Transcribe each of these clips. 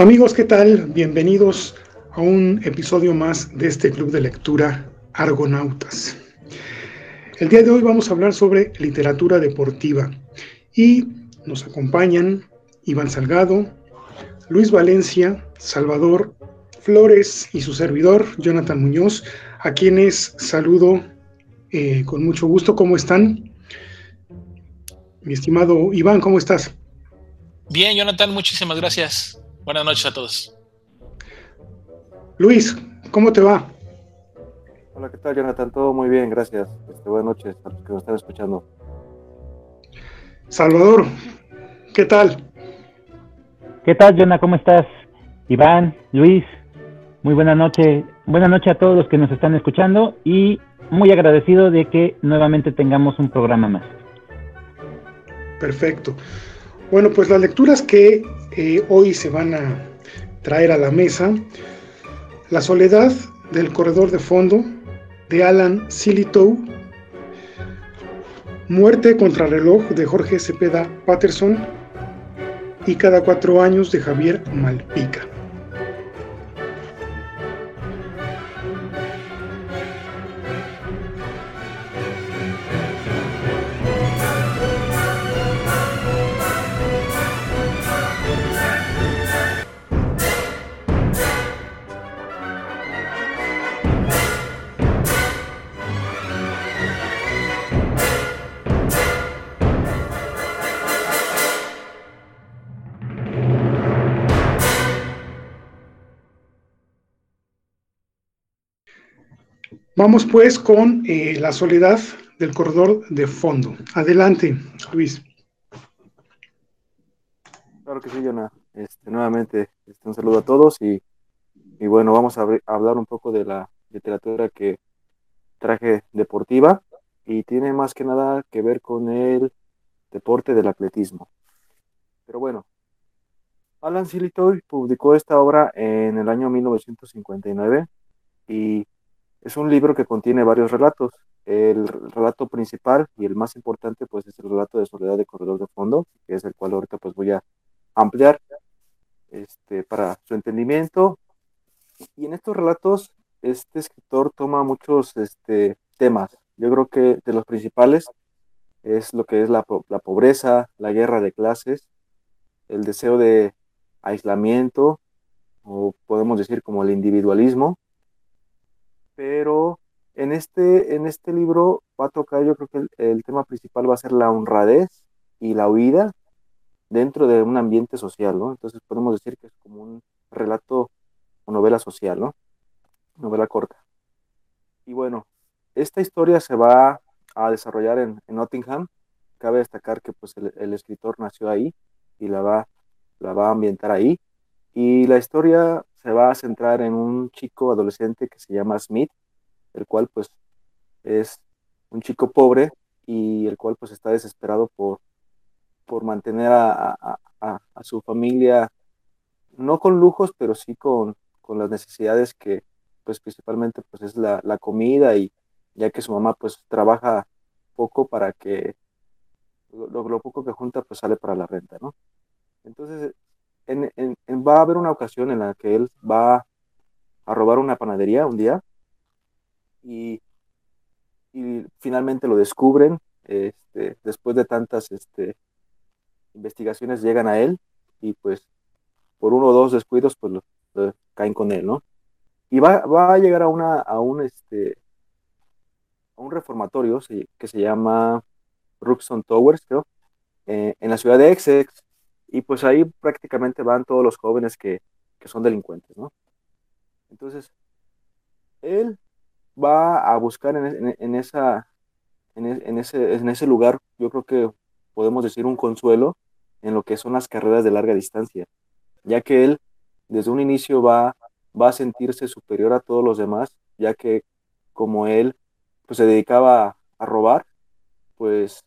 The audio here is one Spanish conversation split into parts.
Amigos, ¿qué tal? Bienvenidos a un episodio más de este club de lectura Argonautas. El día de hoy vamos a hablar sobre literatura deportiva y nos acompañan Iván Salgado, Luis Valencia, Salvador Flores y su servidor, Jonathan Muñoz, a quienes saludo eh, con mucho gusto. ¿Cómo están? Mi estimado Iván, ¿cómo estás? Bien, Jonathan, muchísimas gracias. Buenas noches a todos. Luis, ¿cómo te va? Hola, ¿qué tal, Jonathan? Todo muy bien, gracias. Este, buenas noches a los que nos están escuchando. Salvador, ¿qué tal? ¿Qué tal, Jonathan? ¿Cómo estás? Iván, Luis, muy buena noche. Buenas noches a todos los que nos están escuchando y muy agradecido de que nuevamente tengamos un programa más. Perfecto. Bueno, pues las lecturas que eh, hoy se van a traer a la mesa, La soledad del corredor de fondo de Alan Silitow, Muerte contra reloj de Jorge Cepeda Patterson y Cada cuatro años de Javier Malpica. Vamos pues con eh, la soledad del corredor de fondo. Adelante, Luis. Claro que sí, Jonah. Este, nuevamente, este, un saludo a todos y, bueno, vamos a, hablar un poco de la literatura que traje deportiva y tiene más que nada que ver con el deporte del atletismo. Pero bueno, Alan Silitoy publicó esta obra en el año 1959 y es un libro que contiene varios relatos. El relato principal y el más importante pues es el relato de Soledad de Corredor de Fondo, que es el cual ahorita pues voy a ampliar este, para su entendimiento. Y en estos relatos este escritor toma muchos este, temas. Yo creo que de los principales es lo que es la, la pobreza, la guerra de clases, el deseo de aislamiento, o podemos decir como el individualismo, pero en este, en este libro va a tocar, yo creo que el, tema principal va a ser la honradez y la huida dentro de un ambiente social, ¿no? Entonces podemos decir que es como un relato o novela social, ¿no? Novela corta. Y bueno, esta historia se va a desarrollar en, Nottingham. Cabe destacar que pues el, escritor nació ahí y la va, la va a ambientar ahí. Y la historia se va a centrar en un chico adolescente que se llama Smith, el cual pues es un chico pobre y el cual pues está desesperado por, por mantener a, su familia, no con lujos, pero sí con, las necesidades que pues principalmente pues es la, comida y ya que su mamá pues trabaja poco para que lo, lo, poco que junta pues sale para la renta, ¿no? Entonces va a haber una ocasión en la que él va a robar una panadería un día y, finalmente lo descubren. Este, después de tantas este, investigaciones llegan a él y pues por uno o dos descuidos pues caen con él, ¿no? Y va, va, a llegar a, una, a, un, este, a un reformatorio que se llama Ruxton Towers, creo, eh, en la ciudad de Essex, y pues ahí prácticamente van todos los jóvenes que, son delincuentes, ¿no? Entonces, él va a buscar en, esa, en, ese, en ese lugar, yo creo que podemos decir un consuelo en lo que son las carreras de larga distancia, ya que él desde un inicio va, va a sentirse superior a todos los demás, ya que como él pues, se dedicaba a robar, pues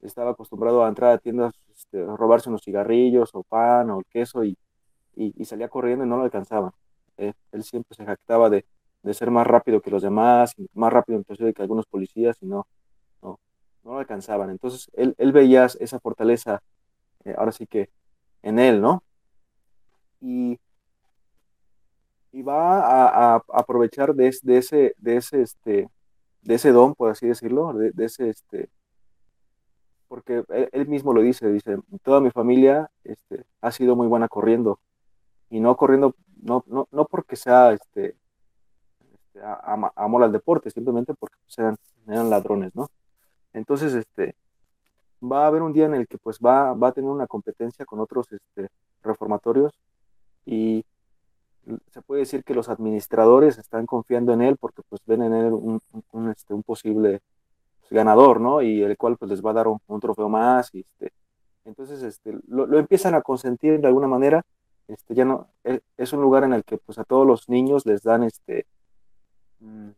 estaba acostumbrado a entrar a tiendas este, robarse unos cigarrillos o pan o queso y, y, salía corriendo y no lo alcanzaba. Eh, él siempre se jactaba de, de, ser más rápido que los demás, más rápido inclusive que algunos policías y no, no, lo alcanzaban. Entonces él, él veía esa fortaleza, eh, ahora sí que en él, ¿no? y, y va a, aprovechar de, de, ese, de ese, este, de ese don, por así decirlo, de, ese, este, porque él, mismo lo dice, dice, toda mi familia este, ha sido muy buena corriendo, y no corriendo, no, no, no porque sea, este, este amor al deporte, simplemente porque eran ladrones, ¿no? Entonces, este, va a haber un día en el que pues va, va a tener una competencia con otros este, reformatorios y se puede decir que los administradores están confiando en él porque pues ven en él un, este, un posible pues, ganador, ¿no? Y el cual pues les va a dar un, trofeo más y este, entonces este, lo, lo, empiezan a consentir de alguna manera, este, ya no, e, es, un lugar en el que pues a todos los niños les dan este, mm,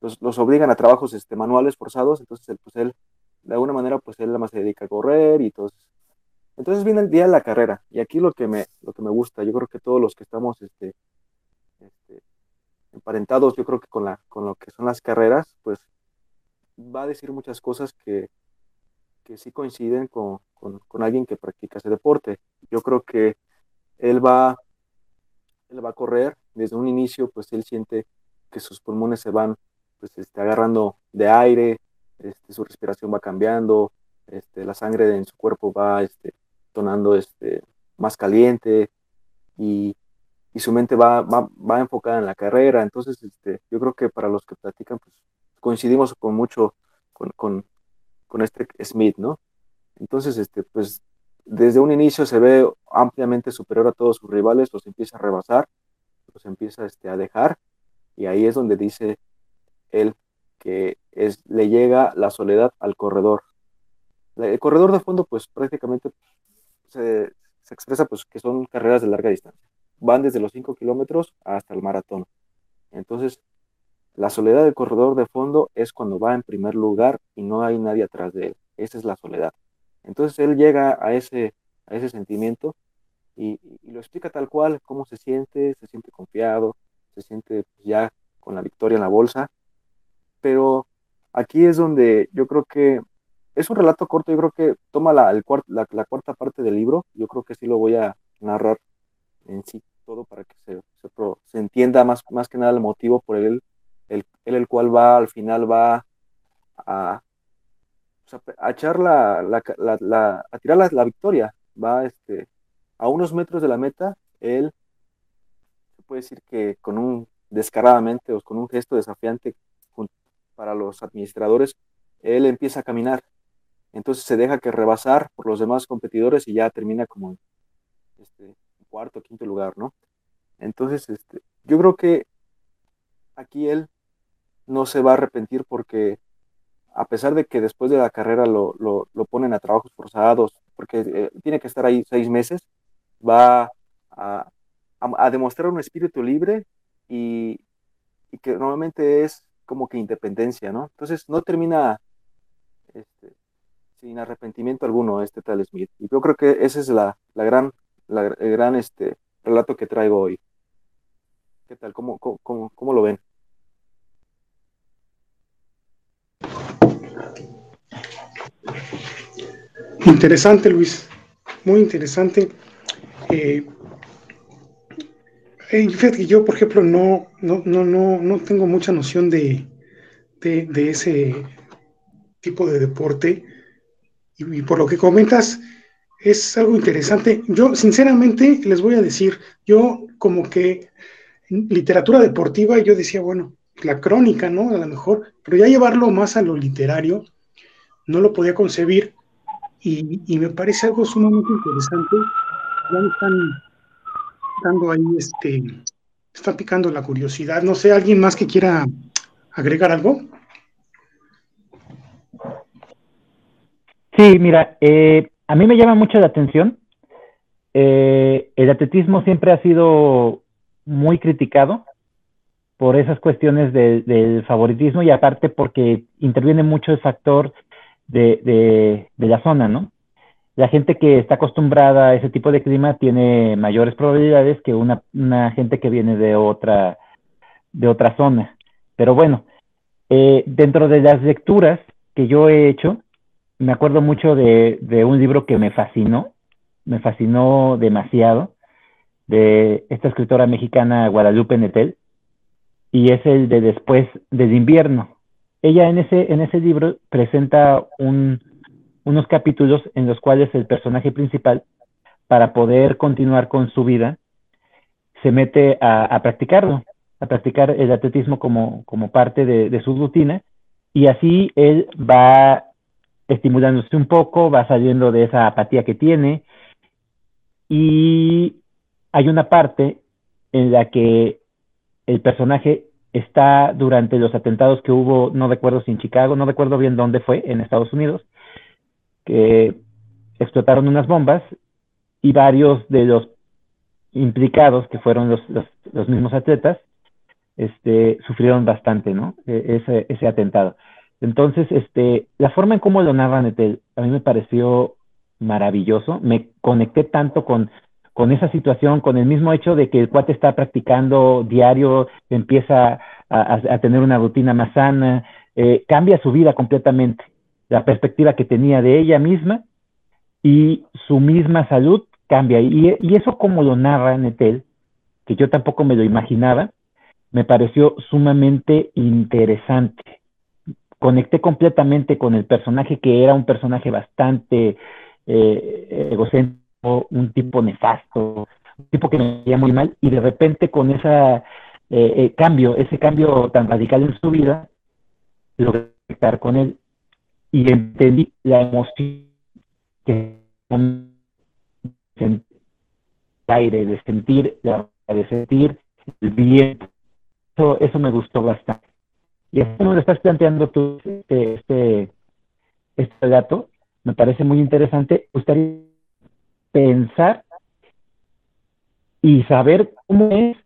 los, los obligan a trabajos este, manuales forzados, entonces pues él de alguna manera, pues él más se dedica a correr y todo. Entonces viene el día de la carrera y aquí lo que me, lo que me gusta, yo creo que todos los que estamos este, este, emparentados, yo creo que con, la, con lo que son las carreras, pues va a decir muchas cosas que, que sí coinciden con, con, alguien que practica ese deporte. Yo creo que él va, él va a correr desde un inicio, pues él siente que sus pulmones se van pues, este, agarrando de aire, este, su respiración va cambiando, este, la sangre en su cuerpo va este, tonando este, más caliente y, su mente va, va, enfocada en la carrera. Entonces, yo creo que para los que platican, pues coincidimos con mucho con, este Smith, ¿no? Entonces, este, pues desde un inicio se ve ampliamente superior a todos sus rivales, los empieza a rebasar, los empieza este, a dejar, y ahí es donde dice él que es, le llega la soledad al corredor. El corredor de fondo, pues prácticamente se, expresa pues que son carreras de larga distancia. Van desde los 5 kilómetros hasta el maratón. Entonces, la soledad del corredor de fondo es cuando va en primer lugar y no hay nadie atrás de él. Esa es la soledad. Entonces él llega a ese, a ese sentimiento y, lo explica tal cual, cómo se siente, se siente confiado, se siente ya con la victoria en la bolsa pero aquí es donde yo creo que es un relato corto, yo creo que toma la, el la, cuarta parte del libro, yo creo que sí lo voy a narrar en sí todo para que se, se, entienda más, más que nada el motivo por el, el, el, cual va al final va a, a echar la, la, a tirar la, victoria, va este, a unos metros de la meta, él se puede decir que con un descaradamente o con un gesto desafiante para los administradores, él empieza a caminar. Entonces se deja que rebasar por los demás competidores y ya termina como este, cuarto, quinto lugar, ¿no? Entonces, este, yo creo que aquí él no se va a arrepentir porque a pesar de que después de la carrera lo, ponen a trabajos forzados, porque eh, tiene que estar ahí seis meses, va a, demostrar un espíritu libre y, y que normalmente es como que independencia, ¿no? Entonces no termina este, sin arrepentimiento alguno este tal Smith. Y yo creo que ese es la, gran, el gran este, relato que traigo hoy. ¿Qué tal? ¿Cómo, cómo, cómo lo ven? Interesante, Luis. Muy interesante. Eh, fíjate que yo, por ejemplo, no, no, no, no, no tengo mucha noción de, de, ese tipo de deporte. Y, por lo que comentas, es algo interesante. Yo, sinceramente, les voy a decir, yo como que literatura deportiva, yo decía, bueno, la crónica, ¿no? A lo mejor, pero ya llevarlo más a lo literario, no lo podía concebir y, y me parece algo sumamente interesante. Ya están dando ahí, este, está picando la curiosidad. No sé, ¿alguien más que quiera agregar algo? Sí, mira, eh, a mí me llama mucho la atención. Eh, el atletismo siempre ha sido muy criticado por esas cuestiones del favoritismo y aparte porque interviene mucho el factor de, de la zona, ¿no? la gente que está acostumbrada a ese tipo de clima tiene mayores probabilidades que una, gente que viene de otra, de otra zona. Pero bueno, eh, dentro de las lecturas que yo he hecho, me acuerdo mucho de, un libro que me fascinó, me fascinó demasiado, de esta escritora mexicana Guadalupe Netel, y es el de Después del invierno. Ella en ese, en ese libro presenta unos capítulos en los cuales el personaje principal, para poder continuar con su vida, se mete a, practicarlo, a practicar el atletismo como, como parte de, su rutina, y así él va estimulándose un poco, va saliendo de esa apatía que tiene, y hay una parte en la que el personaje está durante los atentados que hubo, no recuerdo si en Chicago, no recuerdo bien dónde fue, en Estados Unidos, que explotaron unas bombas y varios de los implicados, que fueron los, los, mismos atletas, este, sufrieron bastante, ¿no? E, ese, ese atentado. Entonces, este, la forma en cómo lo narra Netel, a mí me pareció maravilloso. Me conecté tanto con con esa situación, con el mismo hecho de que el cuate está practicando diario, empieza a, tener una rutina más sana, eh, cambia su vida completamente, la perspectiva que tenía de ella misma y su misma salud cambia. Y, eso como lo narra Netel, que yo tampoco me lo imaginaba, me pareció sumamente interesante. Conecté completamente con el personaje que era un personaje bastante eh, egocéntrico un tipo nefasto, un tipo que me veía muy mal, y de repente con ese eh, eh, cambio, ese cambio tan radical en su vida, logré estar con él y entendí la emoción que aire, de sentir, de sentir el viento. Eso, eso me gustó bastante. Y así como lo estás planteando tú, este, este, este dato, me parece muy interesante. Gustaría pensar y saber cómo es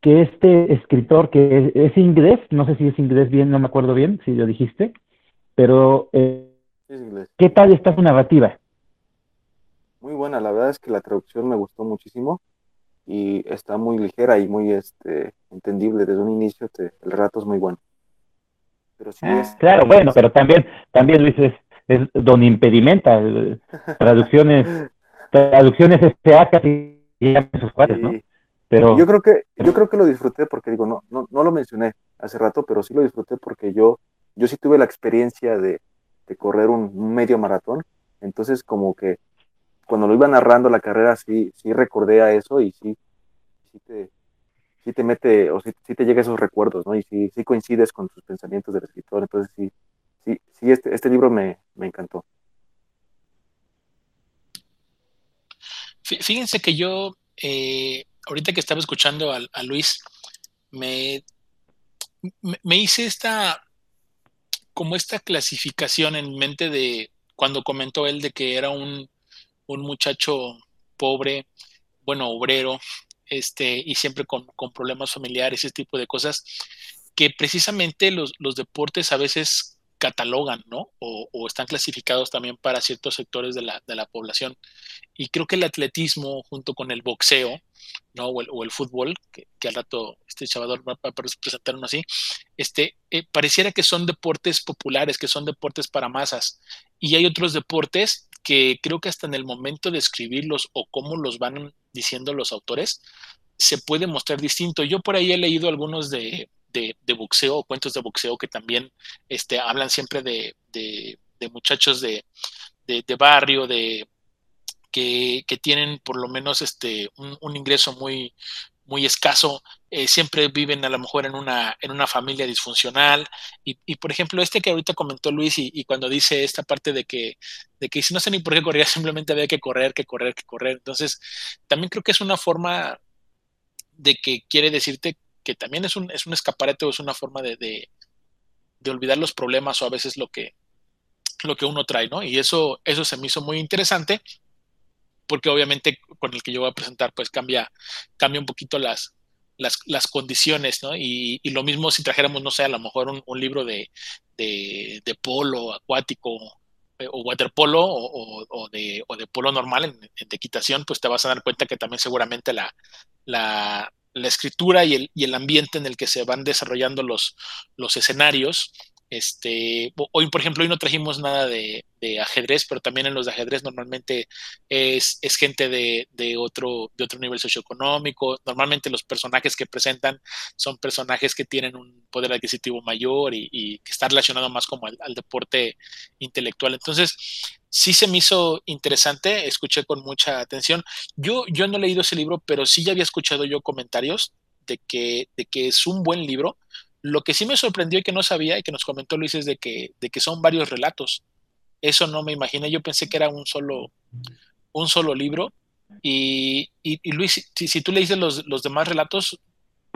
que este escritor, que es, inglés, no sé si es inglés bien, no me acuerdo bien si lo dijiste, pero eh, ¿qué tal está su narrativa? Muy buena, la verdad es que la traducción me gustó muchísimo y está muy ligera y muy este, entendible desde un inicio, el rato es muy bueno. Pero sí ah, es, claro, bueno, pero también, también Luis es, es don impedimenta, traducciones traducciones SPA casi sus cuates, ¿no? Pero yo creo que yo creo que lo disfruté porque digo, no, no, no lo mencioné hace rato, pero sí lo disfruté porque yo yo sí tuve la experiencia de, correr un, medio maratón, entonces como que cuando lo iba narrando la carrera sí sí recordé a eso y sí sí te sí te mete o sí, te llega esos recuerdos, ¿no? Y sí, sí coincides con tus pensamientos del escritor, entonces sí sí sí este este libro me, me encantó. Fíjense que yo, eh, ahorita que estaba escuchando a, Luis, me, me, hice esta, como esta clasificación en mente de cuando comentó él de que era un, muchacho pobre, bueno, obrero, este, y siempre con, problemas familiares, ese tipo de cosas, que precisamente los, los deportes a veces catalogan, ¿no? O, están clasificados también para ciertos sectores de la, de la, población. Y creo que el atletismo, junto con el boxeo, ¿no? O el, fútbol, que, al rato este chavador va a presentar uno así, este, eh, pareciera que son deportes populares, que son deportes para masas. Y hay otros deportes que creo que hasta en el momento de escribirlos o cómo los van diciendo los autores, se puede mostrar distinto. Yo por ahí he leído algunos de, de, boxeo cuentos de boxeo que también este, hablan siempre de, muchachos de, barrio, de que, tienen por lo menos este, un, ingreso muy, muy escaso, eh, siempre viven a lo mejor en una, en una familia disfuncional. Y, por ejemplo, este que ahorita comentó Luis y, cuando dice esta parte de que, de que no sé ni por qué corría, simplemente había que correr, que correr, que correr. Entonces, también creo que es una forma de que quiere decirte que también es un, es un escaparate o es una forma de, de, olvidar los problemas o a veces lo que, lo que uno trae, ¿no? Y eso, eso se me hizo muy interesante porque obviamente con el que yo voy a presentar pues cambia, cambia un poquito las, las, condiciones, ¿no? Y, lo mismo si trajéramos, no sé, a lo mejor un, libro de, de, polo acuático eh, o waterpolo o, o, de, o de polo normal en, de equitación, pues te vas a dar cuenta que también seguramente la, la escritura y el, y el, ambiente en el que se van desarrollando los, los escenarios Este, hoy, por ejemplo, hoy no trajimos nada de, ajedrez, pero también en los ajedrez normalmente es, gente de, otro, nivel socioeconómico. Normalmente los personajes que presentan son personajes que tienen un poder adquisitivo mayor y, que está relacionado más como al, deporte intelectual. Entonces, sí se me hizo interesante, escuché con mucha atención. Yo, yo no he leído ese libro, pero sí ya había escuchado yo comentarios de que es un buen libro. Lo que sí me sorprendió y que no sabía y que nos comentó Luis es de que, de que son varios relatos. Eso no me imaginé, yo pensé que era un solo, un solo libro. Y, y, Luis, si, tú leíste los, los demás relatos,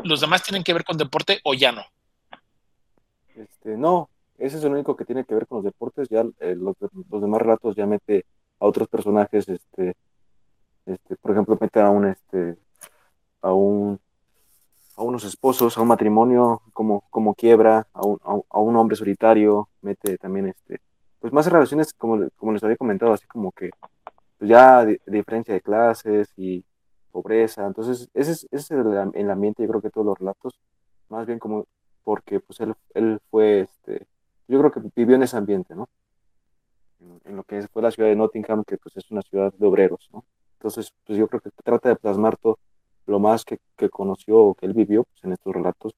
¿los demás tienen que ver con deporte o ya no? Este, no, ese es el único que tiene que ver con los deportes. Ya eh, los, los, demás relatos ya mete a otros personajes, este, este, por ejemplo, mete a un, este, a un a unos esposos, a un matrimonio como, como quiebra, a un, a un hombre solitario, mete también este, pues más relaciones como, como les había comentado, así como que pues ya diferencia de clases y pobreza, entonces ese es, ese es el, ambiente, yo creo que todos los relatos, más bien como porque pues él, él fue, este, yo creo que vivió en ese ambiente, ¿no? En, lo que fue la ciudad de Nottingham, que pues es una ciudad de obreros, ¿no? Entonces, pues yo creo que trata de plasmar todo, lo más que, conoció o que él vivió pues, en estos relatos,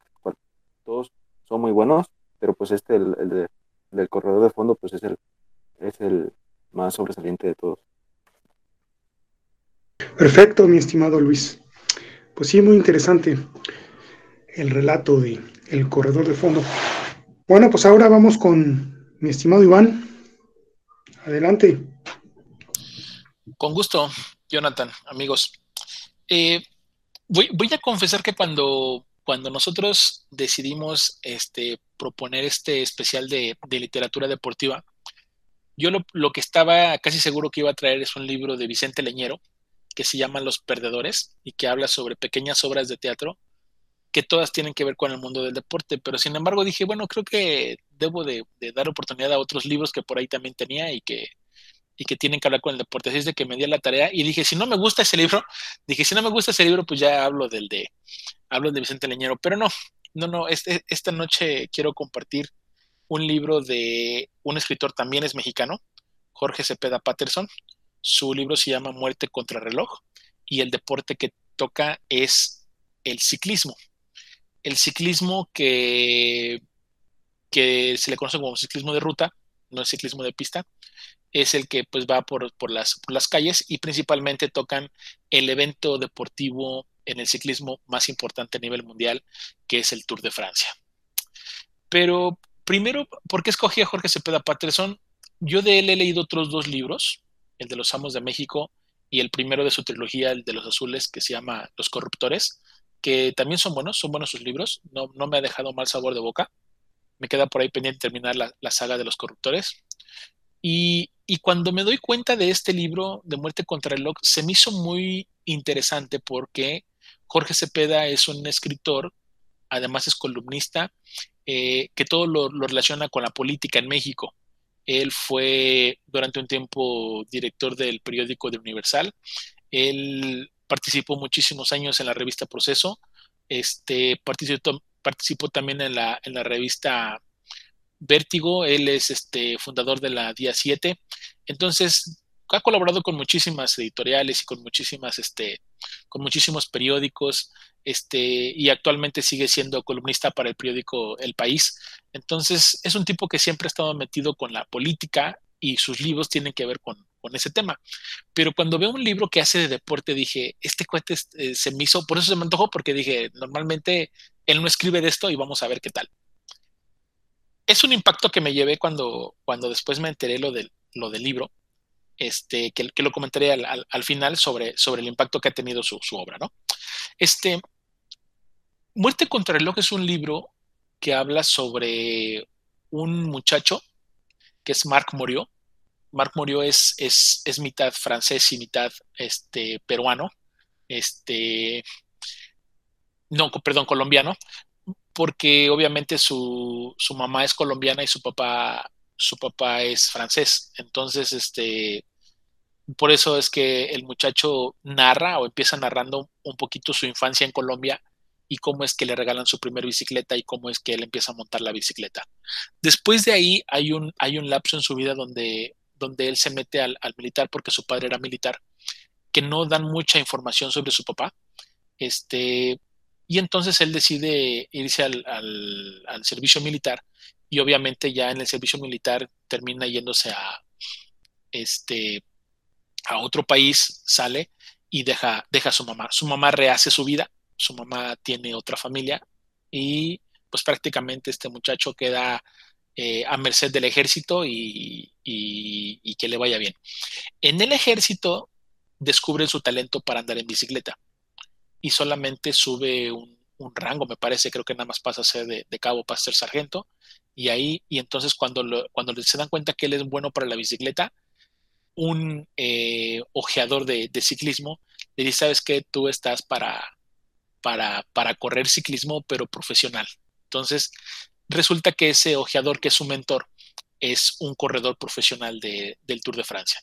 todos son muy buenos, pero pues este, el, del corredor de fondo, pues es el, es el más sobresaliente de todos. Perfecto, mi estimado Luis. Pues sí, muy interesante el relato de El corredor de fondo. Bueno, pues ahora vamos con mi estimado Iván. Adelante. Con gusto, Jonathan, amigos. Eh, Voy, a confesar que cuando, cuando nosotros decidimos este, proponer este especial de, literatura deportiva, yo lo, que estaba casi seguro que iba a traer es un libro de Vicente Leñero que se llama Los Perdedores y que habla sobre pequeñas obras de teatro que todas tienen que ver con el mundo del deporte, pero sin embargo dije, bueno, creo que debo de dar oportunidad a otros libros que por ahí también tenía y que, y que tienen que hablar con el deporte. Así es de que me di la tarea y dije, si no me gusta ese libro, dije, si no me gusta ese libro, pues ya hablo del de, hablo de Vicente Leñero. Pero no, no, no, este, esta noche quiero compartir un libro de un escritor también es mexicano, Jorge Cepeda Patterson. Su libro se llama Muerte contra reloj y el deporte que toca es el ciclismo. El ciclismo que, que se le conoce como ciclismo de ruta, no es ciclismo de pista, es el que pues va por, las, las calles y principalmente tocan el evento deportivo en el ciclismo más importante a nivel mundial, que es el Tour de Francia. Pero primero, ¿por qué escogí a Jorge Cepeda Patterson? Yo de él he leído otros dos libros, el de los Amos de México y el primero de su trilogía, el de los Azules, que se llama Los Corruptores, que también son buenos, son buenos sus libros, no, no me ha dejado mal sabor de boca. Me queda por ahí pendiente terminar la, la saga de los corruptores. Y, cuando me doy cuenta de este libro de Muerte contra el Reloj, se me hizo muy interesante porque Jorge Cepeda es un escritor, además es columnista, eh, que todo lo, relaciona con la política en México. Él fue durante un tiempo director del periódico de Universal. Él participó muchísimos años en la revista Proceso. Este, participó, participó también en la, en la revista Vértigo, él es este fundador de la Día 7. Entonces, ha colaborado con muchísimas editoriales y con muchísimas, este, con muchísimos periódicos, este, y actualmente sigue siendo columnista para el periódico El País. Entonces, es un tipo que siempre ha estado metido con la política y sus libros tienen que ver con, ese tema. Pero cuando veo un libro que hace de deporte, dije, este cuate eh, se me hizo, por eso se me antojó, porque dije, normalmente él no escribe de esto y vamos a ver qué tal es un impacto que me llevé cuando, cuando después me enteré lo del, lo del libro, este, que, lo comentaré al, final sobre, sobre el impacto que ha tenido su, obra, ¿no? Este, Muerte contra el reloj es un libro que habla sobre un muchacho que es Marc Moriot. Marc Moriot es, es, es, mitad francés y mitad este, peruano. Este, no, perdón, colombiano porque obviamente su, mamá es colombiana y su papá, su papá es francés. Entonces, este, por eso es que el muchacho narra o empieza narrando un poquito su infancia en Colombia y cómo es que le regalan su primer bicicleta y cómo es que él empieza a montar la bicicleta. Después de ahí hay un, hay un lapso en su vida donde, donde él se mete al, militar porque su padre era militar, que no dan mucha información sobre su papá. Este, y entonces él decide irse al, servicio militar y obviamente ya en el servicio militar termina yéndose a, este, a otro país, sale y deja, deja a su mamá. Su mamá rehace su vida su mamá tiene otra familia y pues prácticamente este muchacho queda eh, a merced del ejército y, que le vaya bien. En el ejército descubre su talento para andar en bicicleta y solamente sube un, rango, me parece, creo que nada más pasa a ser de, cabo, para ser sargento, y ahí, y entonces cuando, cuando se dan cuenta que él es bueno para la bicicleta, un eh, ojeador de, ciclismo le dice, sabes que tú estás para, para, para correr ciclismo, pero profesional. Entonces, resulta que ese ojeador que es su mentor es un corredor profesional de, del Tour de Francia.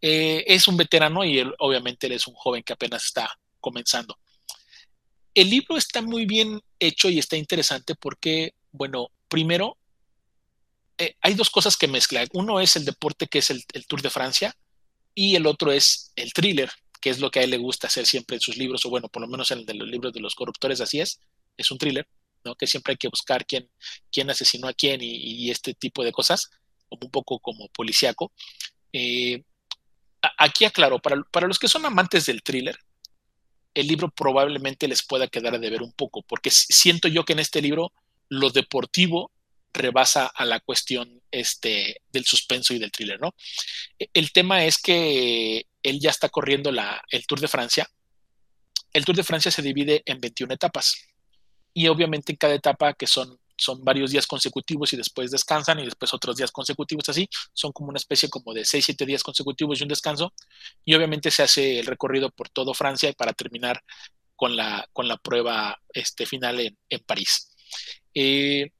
Eh, es un veterano y él, obviamente él es un joven que apenas está comenzando. El libro está muy bien hecho y está interesante porque, bueno, primero, eh, hay dos cosas que mezcla. Uno es el deporte que es el, Tour de Francia y el otro es el thriller, que es lo que a él le gusta hacer siempre en sus libros, o bueno, por lo menos en el de los libros de los corruptores, así es, es un thriller, ¿no? Que siempre hay que buscar quién, quién asesinó a quién y, este tipo de cosas, como un poco como policíaco. Eh, aquí aclaro, para los que son amantes del thriller, el libro probablemente les pueda quedar a deber un poco, porque siento yo que en este libro lo deportivo rebasa a la cuestión este, del suspenso y del thriller, ¿no? E, el tema es que él ya está corriendo la, el Tour de Francia. El Tour de Francia se divide en 21 etapas y obviamente en cada etapa, que son, son varios días consecutivos y después descansan y después otros días consecutivos así, son como una especie como de 6, 7 días consecutivos y un descanso y obviamente se hace el recorrido por todo Francia para terminar con la, con la prueba este, final en, en París. Eh,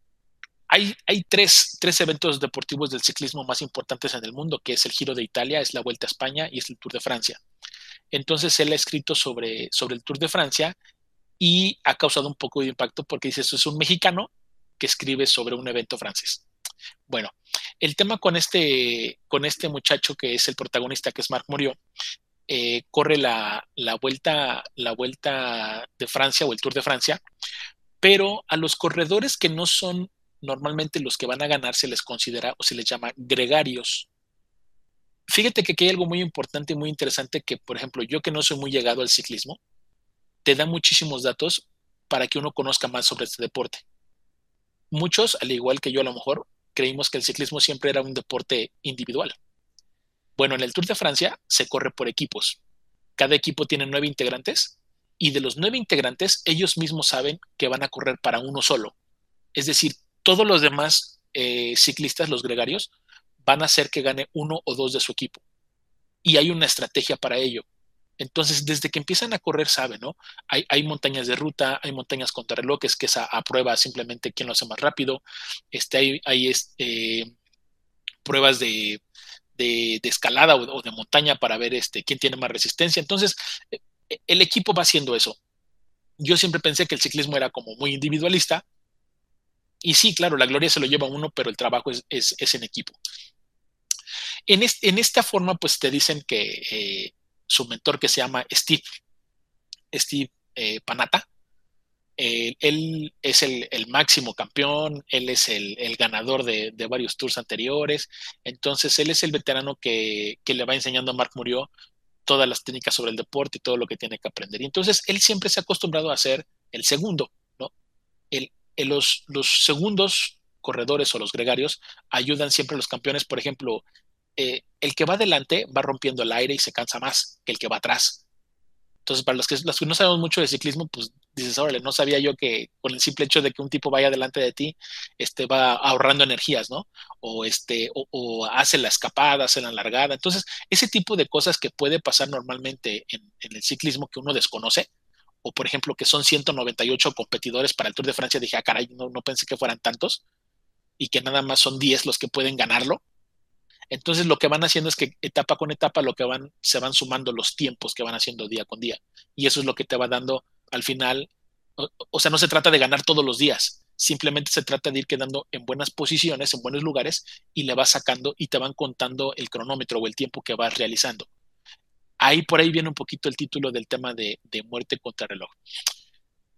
hay, tres, eventos deportivos del ciclismo más importantes en el mundo, que es el Giro de Italia, es la Vuelta a España y es el Tour de Francia. Entonces él ha escrito sobre, sobre el Tour de Francia y ha causado un poco de impacto porque dice, eso es un mexicano que escribe sobre un evento francés. Bueno, el tema con este, con este muchacho que es el protagonista, que es Marc Moriot, eh, corre la, la, vuelta, la vuelta de Francia o el Tour de Francia, pero a los corredores que no son normalmente los que van a ganar se les considera o se les llama gregarios. Fíjate que aquí hay algo muy importante y muy interesante que, por ejemplo, yo que no soy muy llegado al ciclismo, te da muchísimos datos para que uno conozca más sobre este deporte. Muchos, al igual que yo a lo mejor, creímos que el ciclismo siempre era un deporte individual. Bueno, en el Tour de Francia se corre por equipos. Cada equipo tiene nueve integrantes y de los nueve integrantes ellos mismos saben que van a correr para uno solo. Es decir, todos los demás eh, ciclistas, los gregarios, van a hacer que gane uno o dos de su equipo. Y hay una estrategia para ello. Entonces, desde que empiezan a correr, saben, ¿no? Hay, montañas de ruta, hay montañas contra relojes, que es a, prueba simplemente quién lo hace más rápido. Este, hay, este, pruebas de, escalada o, de montaña para ver este, quién tiene más resistencia. Entonces, e, el equipo va haciendo eso. Yo siempre pensé que el ciclismo era como muy individualista, y sí, claro, la gloria se lo lleva uno, pero el trabajo es, en equipo. En, en, esta forma, pues te dicen que eh, su mentor, que se llama Steve, Steve eh, Panata, él es el, máximo campeón, él es el, ganador de, varios tours anteriores, entonces él es el veterano que, le va enseñando a Mark Murió todas las técnicas sobre el deporte y todo lo que tiene que aprender. Y entonces él siempre se ha acostumbrado a ser el segundo, ¿no? El, los, los segundos corredores o los gregarios ayudan siempre a los campeones. Por ejemplo, eh, el que va adelante va rompiendo el aire y se cansa más que el que va atrás. Entonces, para los que, no sabemos mucho de ciclismo, pues dices, órale, no sabía yo que con el simple hecho de que un tipo vaya delante de ti, este, va ahorrando energías, ¿no? O, este, o, hace la escapada, hace la largada. Entonces, ese tipo de cosas que puede pasar normalmente en, en el ciclismo que uno desconoce, o por ejemplo que son 198 competidores para el Tour de Francia, dije, ah, caray, no, no pensé que fueran tantos y que nada más son 10 los que pueden ganarlo. Entonces lo que van haciendo es que etapa con etapa lo que van se van sumando los tiempos que van haciendo día con día y eso es lo que te va dando al final o, sea, no se trata de ganar todos los días, simplemente se trata de ir quedando en buenas posiciones, en buenos lugares, y le vas sacando y te van contando el cronómetro o el tiempo que vas realizando. Ahí por ahí viene un poquito el título del tema de, de muerte contra reloj.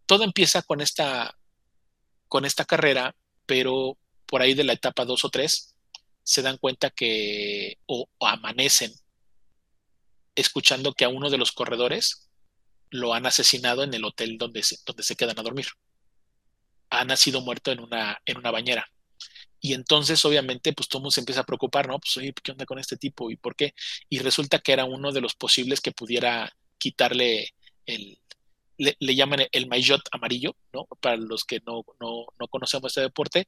Todo empieza con esta, con esta carrera, pero por ahí de la etapa 2 o 3 se dan cuenta que o, amanecen escuchando que a uno de los corredores lo han asesinado en el hotel donde se, donde se quedan a dormir. Ha nacido muerto en una, en una bañera. Y entonces, obviamente, pues todo se empieza a preocupar, ¿no? Pues, oye, ¿qué onda con este tipo? ¿Y por qué? Y resulta que era uno de los posibles que pudiera quitarle el, le, llaman el maillot amarillo, ¿no? Para los que no, no, no conocemos este deporte,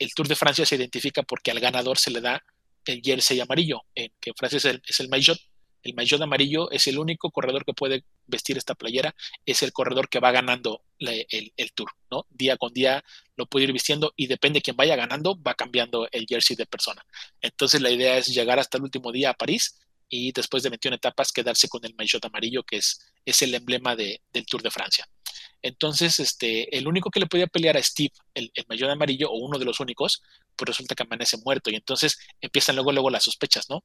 el Tour de Francia se identifica porque al ganador se le da el jersey amarillo, que en Francia es el, maillot. El maillot amarillo es el único corredor que puede vestir esta playera, es el corredor que va ganando el, tour, ¿no? Día con día lo puede ir vistiendo y depende de quién vaya ganando, va cambiando el jersey de persona. Entonces la idea es llegar hasta el último día a París y después de 21 etapas quedarse con el maillot amarillo, que es, es el emblema de, del Tour de Francia. Entonces, este, el único que le podía pelear a Steve, el, el mayor amarillo, o uno de los únicos, pues resulta que amanece muerto. Y entonces empiezan luego, luego las sospechas, ¿no?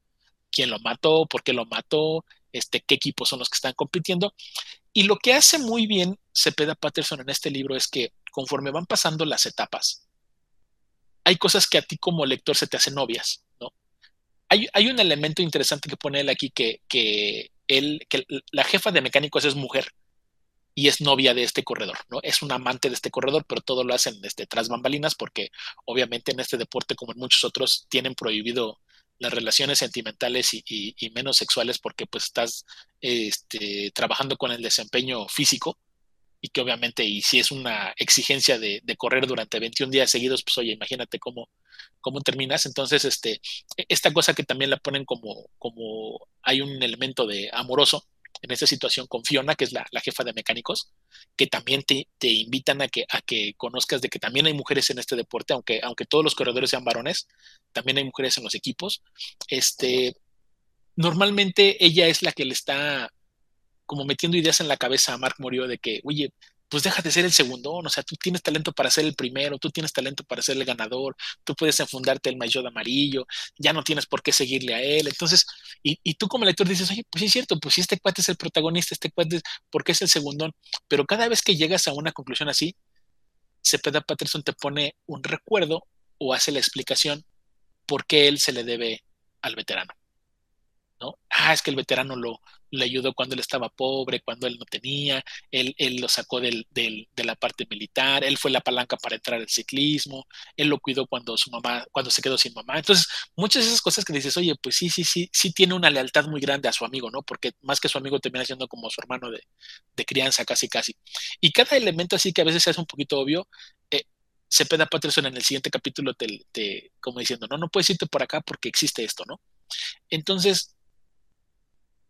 ¿Quién lo mató? ¿Por qué lo mató? Este, ¿Qué equipos son los que están compitiendo? Y lo que hace muy bien Cepeda Patterson en este libro es que conforme van pasando las etapas, hay cosas que a ti como lector se te hacen novias, ¿no? Hay, hay un elemento interesante que pone él aquí que, que, él, que la jefa de mecánicos es mujer y es novia de este corredor, ¿no? Es un amante de este corredor, pero todo lo hacen este, tras bambalinas porque obviamente en este deporte, como en muchos otros, tienen prohibido las relaciones sentimentales y, menos sexuales porque pues estás este, trabajando con el desempeño físico y que obviamente, y si es una exigencia de, correr durante 21 días seguidos, pues oye, imagínate cómo, cómo terminas. Entonces, este, esta cosa que también la ponen como, como hay un elemento de amoroso, en esta situación con Fiona, que es la, jefa de mecánicos, que también te, invitan a que, a que conozcas de que también hay mujeres en este deporte, aunque, aunque todos los corredores sean varones, también hay mujeres en los equipos. Este, normalmente ella es la que le está como metiendo ideas en la cabeza a Mark Morio de que, oye, pues deja de ser el segundo, o sea, tú tienes talento para ser el primero, tú tienes talento para ser el ganador, tú puedes enfundarte el maillot amarillo, ya no tienes por qué seguirle a él. Entonces, y, tú como lector dices, oye, pues sí es cierto, pues si este cuate es el protagonista, este cuate, ¿por qué es el segundón? Pero cada vez que llegas a una conclusión así, Cepeda Patterson te pone un recuerdo o hace la explicación por qué él se le debe al veterano. ¿No? Ah, es que el veterano lo, le ayudó cuando él estaba pobre, cuando él no tenía, él, él lo sacó del, del, de la parte militar, él fue la palanca para entrar al ciclismo, él lo cuidó cuando su mamá, cuando se quedó sin mamá. Entonces, muchas de esas cosas que dices, oye, pues sí, sí, sí, sí tiene una lealtad muy grande a su amigo, ¿no? Porque más que su amigo termina siendo como su hermano de, de crianza, casi, casi. Y cada elemento así que a veces se hace un poquito obvio, eh, Cepeda Patterson en el siguiente capítulo te, como diciendo, no, no puedes irte por acá porque existe esto, ¿no? Entonces,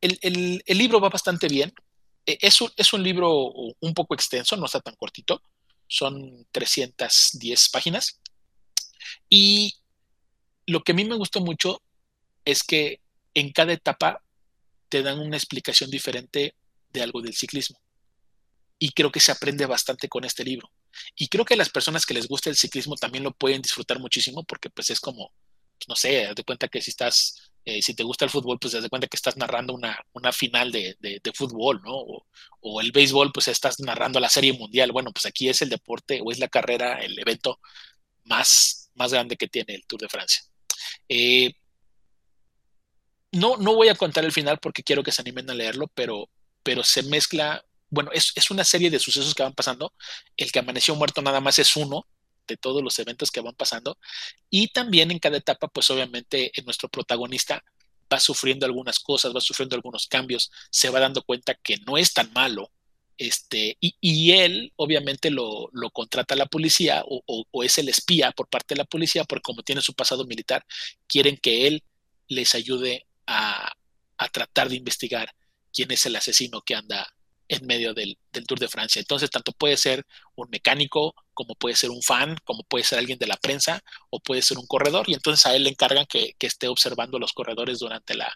el, libro va bastante bien. E, es un, es un libro un poco extenso, no está tan cortito. Son 310 páginas. Y lo que a mí me gustó mucho es que en cada etapa te dan una explicación diferente de algo del ciclismo. Y creo que se aprende bastante con este libro. Y creo que las personas que les gusta el ciclismo también lo pueden disfrutar muchísimo porque pues es como, no sé, de cuenta que si estás eh, si te gusta el fútbol, pues das cuenta que estás narrando una, una final de, de, fútbol, ¿no? O, el béisbol, pues estás narrando la serie mundial. Bueno, pues aquí es el deporte o es la carrera, el evento más, más grande que tiene el Tour de Francia. Eh, no, no voy a contar el final porque quiero que se animen a leerlo, pero, pero se mezcla, bueno, es, es una serie de sucesos que van pasando. El que amaneció muerto nada más es uno, de todos los eventos que van pasando. Y también en cada etapa, pues obviamente nuestro protagonista va sufriendo algunas cosas, va sufriendo algunos cambios, se va dando cuenta que no es tan malo. Este, y, él obviamente lo, contrata la policía o, es el espía por parte de la policía, porque como tiene su pasado militar, quieren que él les ayude a, a tratar de investigar quién es el asesino que anda en medio del, Tour de Francia. Entonces, tanto puede ser un mecánico, como puede ser un fan, como puede ser alguien de la prensa, o puede ser un corredor, y entonces a él le encargan que, esté observando los corredores durante la,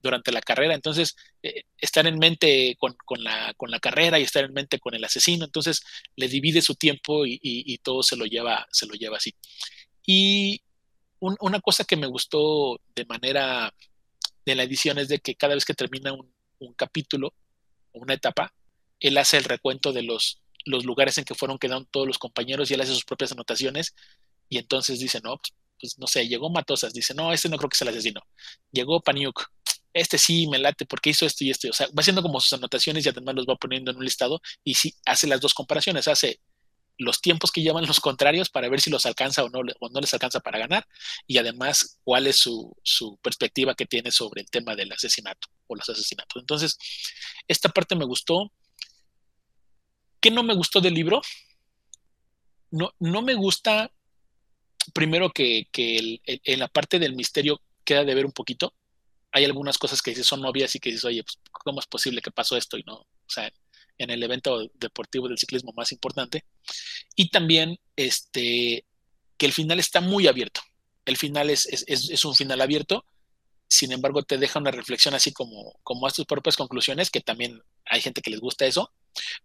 durante la carrera. Entonces, eh, estar en mente con, la, con la carrera y estar en mente con el asesino, entonces le divide su tiempo y, todo se lo lleva, se lo lleva así. Y una cosa que me gustó de manera de la edición es de que cada vez que termina un, capítulo una etapa, él hace el recuento de los, los lugares en que fueron quedando todos los compañeros y él hace sus propias anotaciones y entonces dice, no, pues, pues no sé, llegó Matosas, dice, no, este no creo que sea el asesino. Llegó Paniuk, este sí me late porque hizo esto y esto. O sea, va haciendo como sus anotaciones y además los va poniendo en un listado y sí hace las dos comparaciones, hace los tiempos que llevan los contrarios para ver si los alcanza o no, o no les alcanza para ganar y además cuál es su, su perspectiva que tiene sobre el tema del asesinato o los asesinatos. Entonces, esta parte me gustó. ¿Qué no me gustó del libro? No, no me gusta, primero que, en la parte del misterio queda de ver un poquito. Hay algunas cosas que dices son obvias y que dices, oye, pues, ¿cómo es posible que pasó esto? Y no, o sea, en el evento deportivo del ciclismo más importante. Y también este, que el final está muy abierto. El final es, es, es un final abierto sin embargo te deja una reflexión así como, como a tus propias conclusiones, que también hay gente que les gusta eso,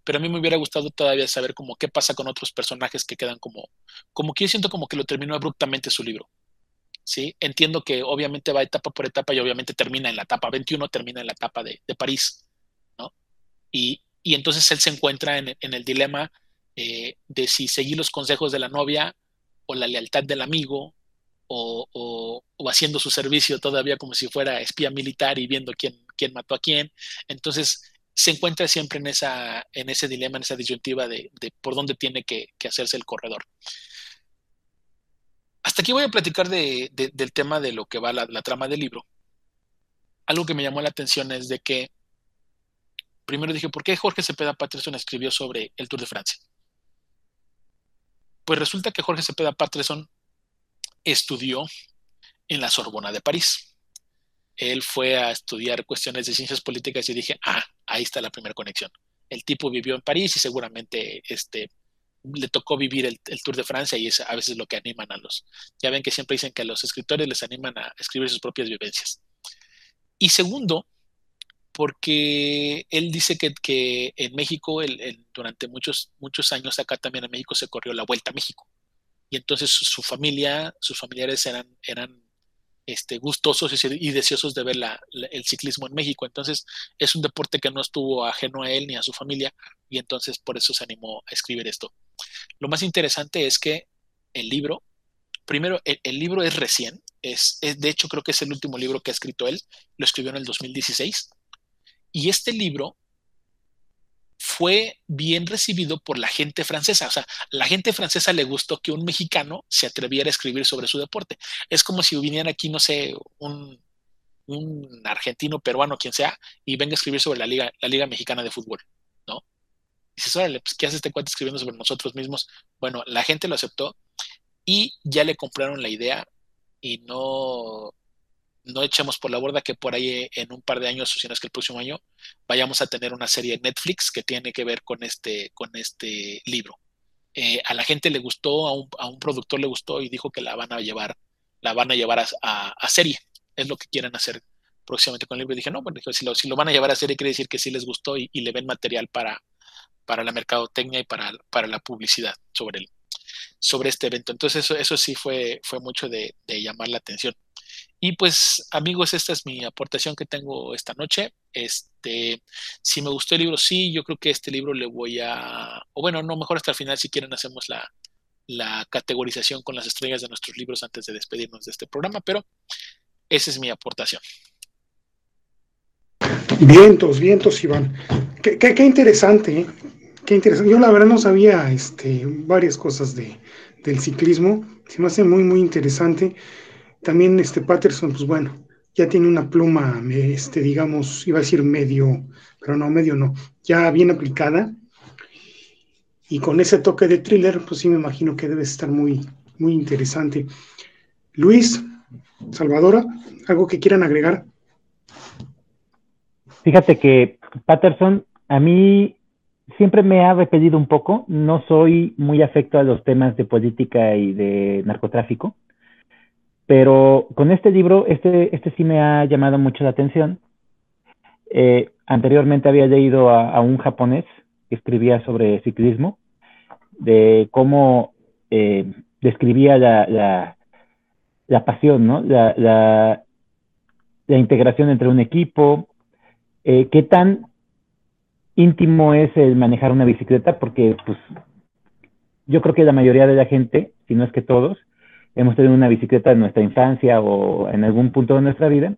pero a mí me hubiera gustado todavía saber como qué pasa con otros personajes que quedan como, como que yo siento como que lo terminó abruptamente su libro. ¿sí? Entiendo que obviamente va etapa por etapa y obviamente termina en la etapa 21, termina en la etapa de, París, ¿no? Y, entonces él se encuentra en, el dilema eh, de si seguir los consejos de la novia o la lealtad del amigo o, haciendo su servicio todavía como si fuera espía militar y viendo quién, quién mató a quién. Entonces se encuentra siempre en, esa, en ese dilema, en esa disyuntiva de, por dónde tiene que, hacerse el corredor. Hasta aquí voy a platicar del tema de lo que va la, la trama del libro. Algo que me llamó la atención es de que primero dije, ¿por qué Jorge Cepeda Patterson escribió sobre el Tour de Francia? Pues resulta que Jorge Cepeda Patterson estudió en la Sorbona de París. Él fue a estudiar cuestiones de ciencias políticas y dije, ah, ahí está la primera conexión. El tipo vivió en París y seguramente este, le tocó vivir el, Tour de Francia y es a veces lo que animan a los. Ya ven que siempre dicen que a los escritores les animan a escribir sus propias vivencias. Y segundo, porque él dice que, en México, durante muchos, muchos años acá también en México se corrió la Vuelta a México y entonces su familia, sus familiares eran, eran este, gustosos y, deseosos de ver el ciclismo en México. Entonces es un deporte que no estuvo ajeno a él ni a su familia y entonces por eso se animó a escribir esto. Lo más interesante es que el libro, primero, el, libro es recién, es, de hecho creo que es el último libro que ha escrito él, lo escribió en el 2016 y este libro fue bien recibido por la gente francesa. O sea, la gente francesa le gustó que un mexicano se atreviera a escribir sobre su deporte. Es como si viniera aquí, no sé, un, argentino, peruano, quien sea, y venga a escribir sobre la Liga, la Liga Mexicana de Fútbol, ¿no? dices, órale, pues, ¿qué hace este cuate escribiendo sobre nosotros mismos? Bueno, la gente lo aceptó y ya le compraron la idea y no, no echemos por la borda que por ahí eh, en un par de años, o si no es que el próximo año, vayamos a tener una serie de Netflix que tiene que ver con este, con este libro. Eh, a la gente le gustó, a un, a un, productor le gustó y dijo que la van a llevar, la van a llevar a, a, serie. Es lo que quieren hacer próximamente con el libro. Y dije, no, bueno, si lo, si lo van a llevar a serie, quiere decir que sí les gustó y, le ven material para, para la mercadotecnia y para, para la publicidad sobre, el, sobre este evento. Entonces, eso, eso sí fue, fue mucho de, de llamar la atención. Y pues amigos, esta es mi aportación que tengo esta noche. Este, si me gustó el libro, sí, yo creo que este libro le voy a, o bueno, no, mejor hasta el final si quieren hacemos la, la categorización con las estrellas de nuestros libros antes de despedirnos de este programa, pero esa es mi aportación. Vientos, vientos, Iván. Qué, qué, interesante, ¿eh? qué interesante. Yo la verdad no sabía este, varias cosas de, del ciclismo. Se me hace muy, muy interesante. También este Patterson, pues bueno, ya tiene una pluma, este, digamos, iba a decir medio, pero no, medio no, ya bien aplicada. Y con ese toque de thriller, pues sí me imagino que debe estar muy, muy interesante. Luis, Salvadora, ¿algo que quieran agregar? Fíjate que Patterson a mí siempre me ha repetido un poco, no soy muy afecto a los temas de política y de narcotráfico, pero con este libro, este, este sí me ha llamado mucho la atención. Eh, anteriormente había leído a, un japonés que escribía sobre ciclismo, de cómo eh, describía la, la, pasión, ¿no? La, la, integración entre un equipo, eh, qué tan íntimo es el manejar una bicicleta, porque pues yo creo que la mayoría de la gente, si no es que todos, hemos tenido una bicicleta en nuestra infancia o en algún punto de nuestra vida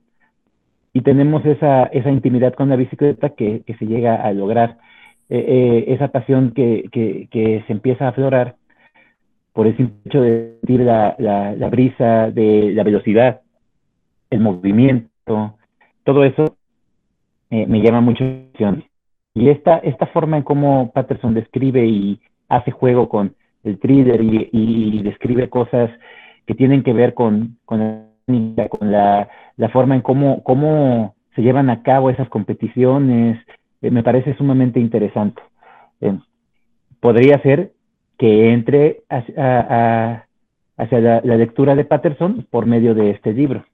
y tenemos esa, esa intimidad con la bicicleta que, que se llega a lograr, eh, eh, esa pasión que, que, que, se empieza a aflorar por el simple hecho de sentir la, la, la brisa, de la velocidad, el movimiento, todo eso eh, me llama mucho la atención. Y esta, esta forma en cómo Patterson describe y hace juego con el thriller y, y describe cosas que tienen que ver con, con, la, forma en cómo, cómo se llevan a cabo esas competiciones, eh, me parece sumamente interesante. Eh, podría ser que entre hacia, hacia la, la, lectura de Patterson por medio de este libro.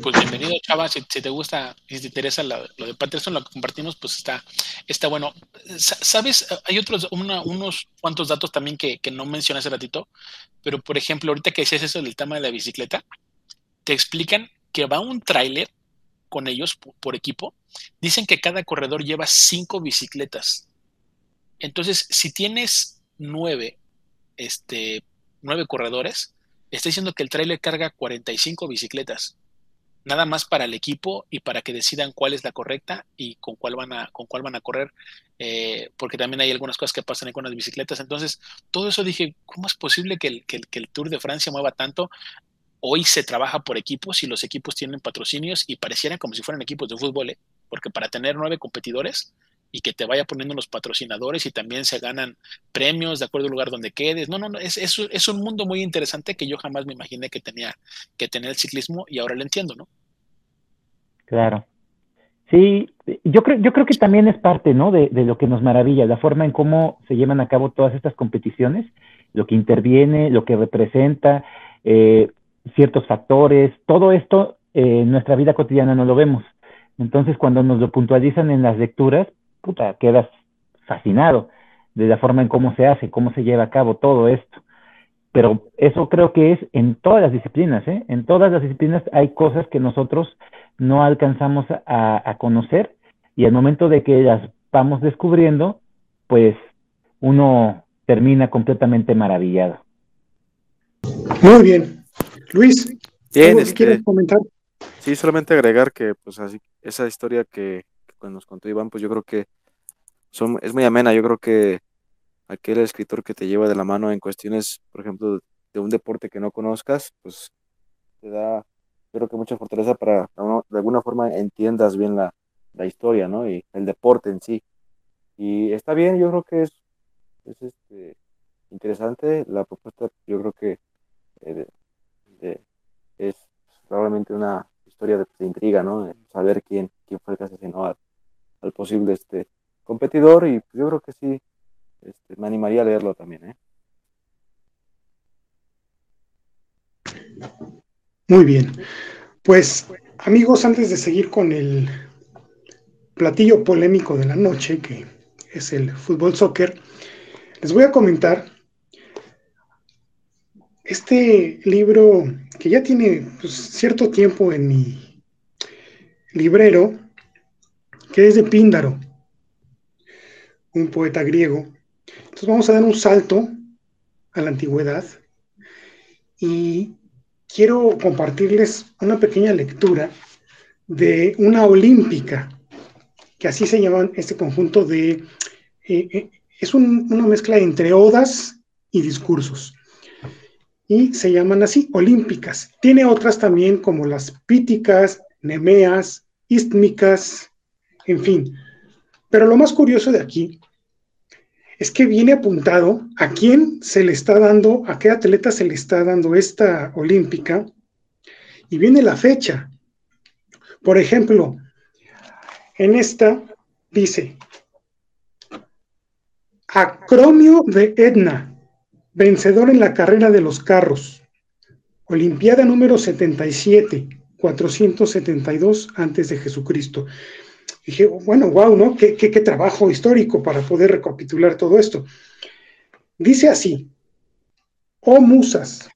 Pues bienvenido, Chava. Si, te gusta si te interesa lo, de Patterson, lo que compartimos, pues está, está bueno. Sabes, hay otros, unos cuantos datos también que, no mencioné hace ratito, pero por ejemplo, ahorita que decías eso del tema de la bicicleta, te explican que va un tráiler con ellos por, equipo. Dicen que cada corredor lleva cinco bicicletas. Entonces, si tienes nueve, este, nueve corredores, está diciendo que el tráiler carga 45 bicicletas nada más para el equipo y para que decidan cuál es la correcta y con cuál van a, con cuál van a correr, eh, porque también hay algunas cosas que pasan con las bicicletas. Entonces, todo eso dije, ¿cómo es posible que el, que, el, Tour de Francia mueva tanto? Hoy se trabaja por equipos y los equipos tienen patrocinios y parecieran como si fueran equipos de fútbol, ¿eh? porque para tener nueve competidores y que te vaya poniendo los patrocinadores y también se ganan premios de acuerdo al lugar donde quedes. No, no, no, es, es, es, un mundo muy interesante que yo jamás me imaginé que tenía que tener el ciclismo y ahora lo entiendo, ¿no? Claro. Sí, yo creo, yo creo que también es parte, ¿no? De, de, lo que nos maravilla, la forma en cómo se llevan a cabo todas estas competiciones, lo que interviene, lo que representa, eh, ciertos factores, todo esto eh, en nuestra vida cotidiana no lo vemos. Entonces, cuando nos lo puntualizan en las lecturas, puta, quedas fascinado de la forma en cómo se hace, cómo se lleva a cabo todo esto. Pero eso creo que es en todas las disciplinas, ¿eh? En todas las disciplinas hay cosas que nosotros no alcanzamos a, conocer y al momento de que las vamos descubriendo, pues uno termina completamente maravillado. Muy bien. Luis, ¿qué este, quieres comentar? Sí, solamente agregar que pues así esa historia que, que, nos contó Iván, pues yo creo que son, es muy amena, yo creo que aquel escritor que te lleva de la mano en cuestiones, por ejemplo, de un deporte que no conozcas, pues te da creo que mucha fortaleza para de alguna forma entiendas bien la, historia, ¿no? Y el deporte en sí. Y está bien, yo creo que es, es este, interesante la propuesta, yo creo que eh, es probablemente una historia de, intriga, ¿no? saber quién, quién fue el que asesinó al, al posible este competidor y yo creo que sí, este, me animaría a leerlo también, ¿eh? Muy bien. Pues amigos, antes de seguir con el platillo polémico de la noche, que es el fútbol soccer, les voy a comentar este libro que ya tiene pues, cierto tiempo en mi librero, que es de Píndaro, un poeta griego. Entonces vamos a dar un salto a la antigüedad y quiero compartirles una pequeña lectura de una olímpica, que así se llaman este conjunto de... Eh, eh, es una mezcla entre odas y discursos. Y se llaman así, olímpicas. Tiene otras también como las píticas, nemeas, istmicas, en fin. Pero lo más curioso de aquí es que viene apuntado a quién se le está dando, a qué atleta se le está dando esta olímpica, y viene la fecha. Por ejemplo, en esta dice, Acromio de Etna, vencedor en la carrera de los carros, Olimpiada número 77, 472 antes de Jesucristo. Dije, bueno, wow, ¿no? Qué, qué, trabajo histórico para poder recapitular todo esto. Dice así, oh musas,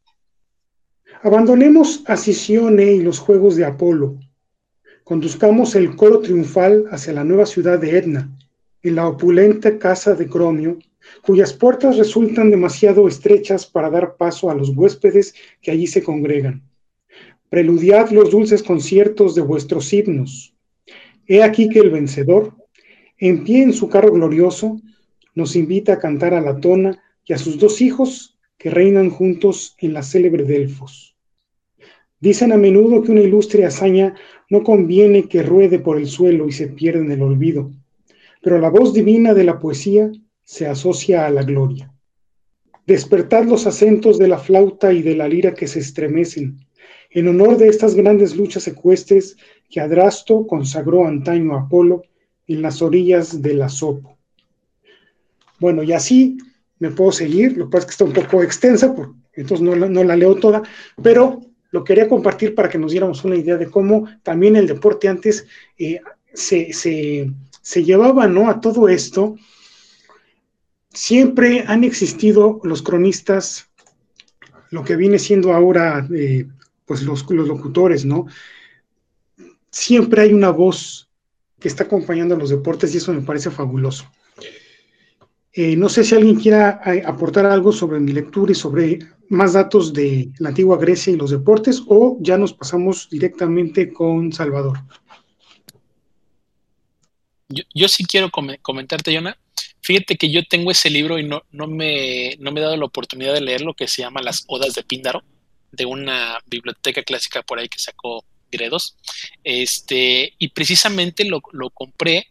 abandonemos a Sisione y los juegos de Apolo, conduzcamos el coro triunfal hacia la nueva ciudad de Etna, en la opulenta casa de Cromio, cuyas puertas resultan demasiado estrechas para dar paso a los huéspedes que allí se congregan. Preludiad los dulces conciertos de vuestros himnos. He aquí que el vencedor, en pie en su carro glorioso, nos invita a cantar a la tona y a sus dos hijos que reinan juntos en la célebre Delfos. Dicen a menudo que una ilustre hazaña no conviene que ruede por el suelo y se pierda en el olvido, pero la voz divina de la poesía se asocia a la gloria. Despertad los acentos de la flauta y de la lira que se estremecen, en honor de estas grandes luchas ecuestres que Adrasto consagró antaño a Apolo en las orillas del Asopo. Bueno, y así me puedo seguir, lo que pasa es que está un poco extensa, entonces no la, no la leo toda, pero lo quería compartir para que nos diéramos una idea de cómo también el deporte antes eh, se, se, se, llevaba ¿no? a todo esto. Siempre han existido los cronistas, lo que viene siendo ahora eh, pues los, los locutores, ¿no? Siempre hay una voz que está acompañando a los deportes y eso me parece fabuloso. Eh, no sé si alguien quiera eh, aportar algo sobre mi lectura y sobre más datos de la antigua Grecia y los deportes o ya nos pasamos directamente con Salvador. Yo, sí quiero com comentarte, Yona. Fíjate que yo tengo ese libro y no, no, me, no me he dado la oportunidad de leerlo, que se llama Las Odas de Píndaro, de una biblioteca clásica por ahí que sacó Gredos. Este, y precisamente lo, compré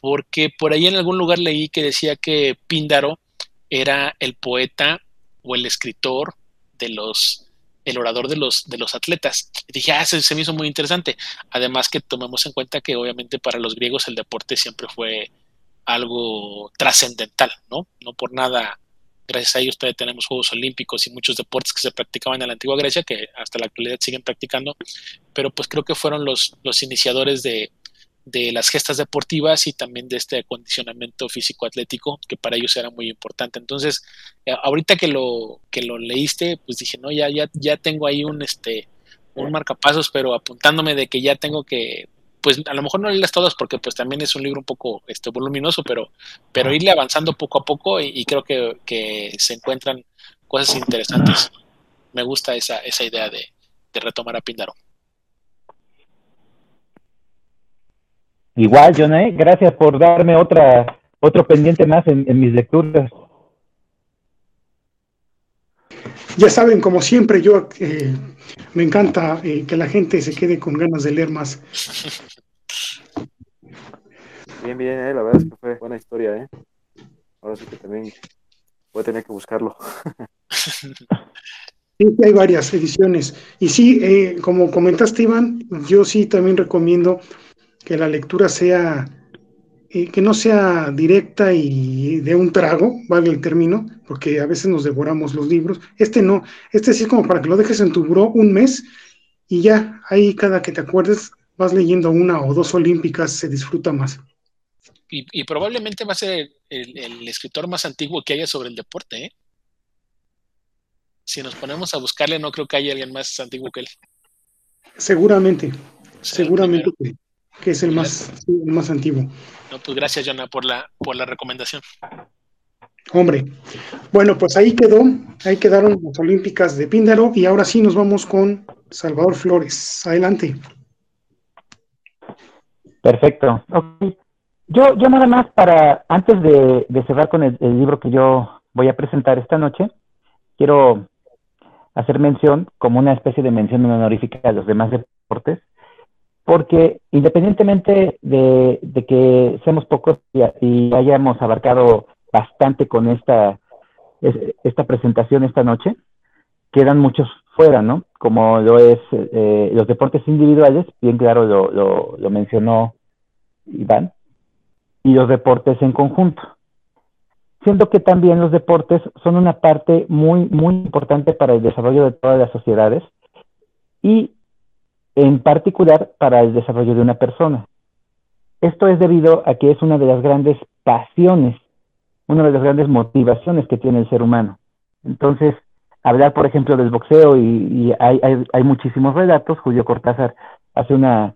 porque por ahí en algún lugar leí que decía que Píndaro era el poeta o el escritor de los, el orador de los, de los atletas. Y dije, ah, se, se, me hizo muy interesante. Además que tomemos en cuenta que obviamente para los griegos el deporte siempre fue algo trascendental, ¿no? No por nada, gracias a ellos todavía tenemos Juegos Olímpicos y muchos deportes que se practicaban en la antigua Grecia que hasta la actualidad siguen practicando, pero pues creo que fueron los, los iniciadores de, de las gestas deportivas y también de este acondicionamiento físico-atlético que para ellos era muy importante. Entonces, eh, ahorita que lo, que lo leíste, pues dije, no, ya, ya, ya tengo ahí un, este, un marcapasos, pero apuntándome de que ya tengo que, pues a lo mejor no leerlas todas porque pues también es un libro un poco este, voluminoso, pero, pero irle avanzando poco a poco y, y creo que, que, se encuentran cosas interesantes. Me gusta esa, esa idea de, de retomar a Píndaro. Igual, Joné, gracias por darme otra, otro pendiente más en, en mis lecturas. Ya saben, como siempre, yo eh, me encanta eh, que la gente se quede con ganas de leer más. Bien, bien, eh, la verdad es que fue buena historia, ¿eh? Ahora sí que también voy a tener que buscarlo. Sí, hay varias ediciones. Y sí, eh, como comentaste, Iván, yo sí también recomiendo que la lectura sea, eh, que no sea directa y de un trago, vale el término, porque a veces nos devoramos los libros. Este no, este sí es como para que lo dejes en tu buró un mes y ya, ahí cada que te acuerdes vas leyendo una o dos olímpicas, se disfruta más. Y, y probablemente va a ser el, el, escritor más antiguo que haya sobre el deporte, ¿eh? Si nos ponemos a buscarle, no creo que haya alguien más antiguo que él. Seguramente, seguramente que que es el más, el más antiguo. No, pues gracias, Jonah, por la, por la recomendación. Hombre, bueno, pues ahí quedó, ahí quedaron las Olímpicas de Píndaro y ahora sí nos vamos con Salvador Flores. Adelante. Perfecto. Okay. Yo, yo nada más para, antes de, de cerrar con el, el, libro que yo voy a presentar esta noche, quiero hacer mención, como una especie de mención honorífica a los demás deportes, porque independientemente de, que seamos pocos y, y, hayamos abarcado bastante con esta, esta presentación esta noche, quedan muchos fuera, ¿no? Como lo es eh, los deportes individuales, bien claro lo, lo, lo, mencionó Iván, y los deportes en conjunto. siendo que también los deportes son una parte muy, muy importante para el desarrollo de todas las sociedades y en particular para el desarrollo de una persona. Esto es debido a que es una de las grandes pasiones, una de las grandes motivaciones que tiene el ser humano. Entonces, hablar, por ejemplo, del boxeo, y, hay, hay, muchísimos relatos, Julio Cortázar hace una,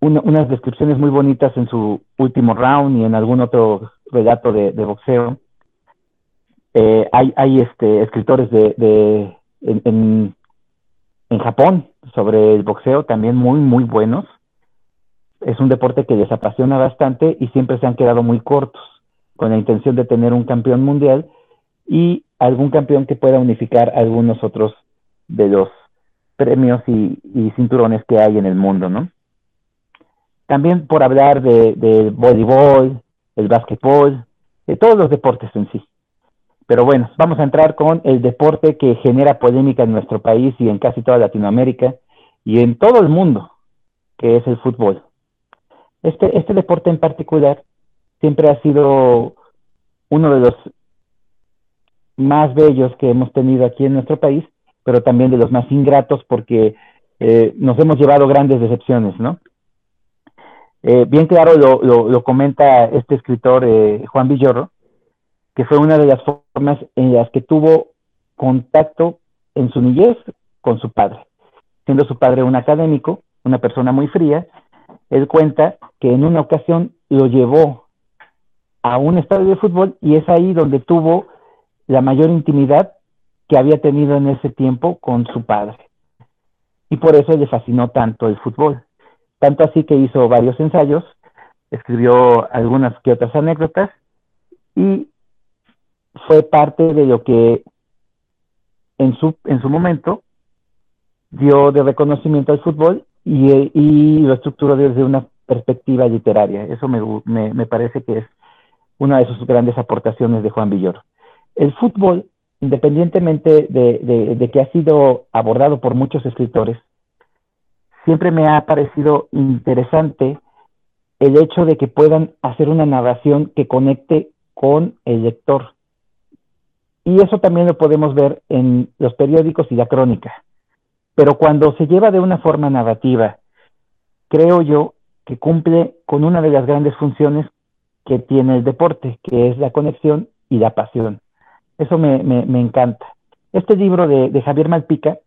unas descripciones muy bonitas en su último round y en algún otro relato de, boxeo. Eh, hay, hay este, escritores de, de en, en Japón sobre el boxeo también muy, muy buenos es un deporte que les apasiona bastante y siempre se han quedado muy cortos, con la intención de tener un campeón mundial y algún campeón que pueda unificar algunos otros de los premios y, cinturones que hay en el mundo, ¿no? También por hablar de, de voleibol, el básquetbol, de todos los deportes en sí. Pero bueno, vamos a entrar con el deporte que genera polémica en nuestro país y en casi toda Latinoamérica y en todo el mundo, que es el fútbol. Este, este deporte en particular siempre ha sido uno de los más bellos que hemos tenido aquí en nuestro país, pero también de los más ingratos porque eh, nos hemos llevado grandes decepciones, ¿no? Eh, bien claro lo, comenta este escritor eh, Juan Villorro, que fue una de las formas en las que tuvo contacto en su niñez con su padre, siendo su padre un académico, una persona muy fría, él cuenta que en una ocasión lo llevó a un estadio de fútbol y es ahí donde tuvo la mayor intimidad que había tenido en ese tiempo con su padre. Y por eso le fascinó tanto el fútbol. Tanto así que hizo varios ensayos, escribió algunas que otras anécdotas y fue parte de lo que en su, en su momento dio de reconocimiento al fútbol y, lo estructuró desde una perspectiva literaria. Eso me, me, parece que es una de sus grandes aportaciones de Juan Villoro. El fútbol, independientemente de, de, que ha sido abordado por muchos escritores, siempre me ha parecido interesante el hecho de que puedan hacer una narración que conecte con el lector. Y eso también lo podemos ver en los periódicos y la crónica. Pero cuando se lleva de una forma narrativa, creo yo que cumple con una de las grandes funciones que tiene el deporte, que es la conexión y la pasión. Eso me, encanta. Este libro de, Javier Malpica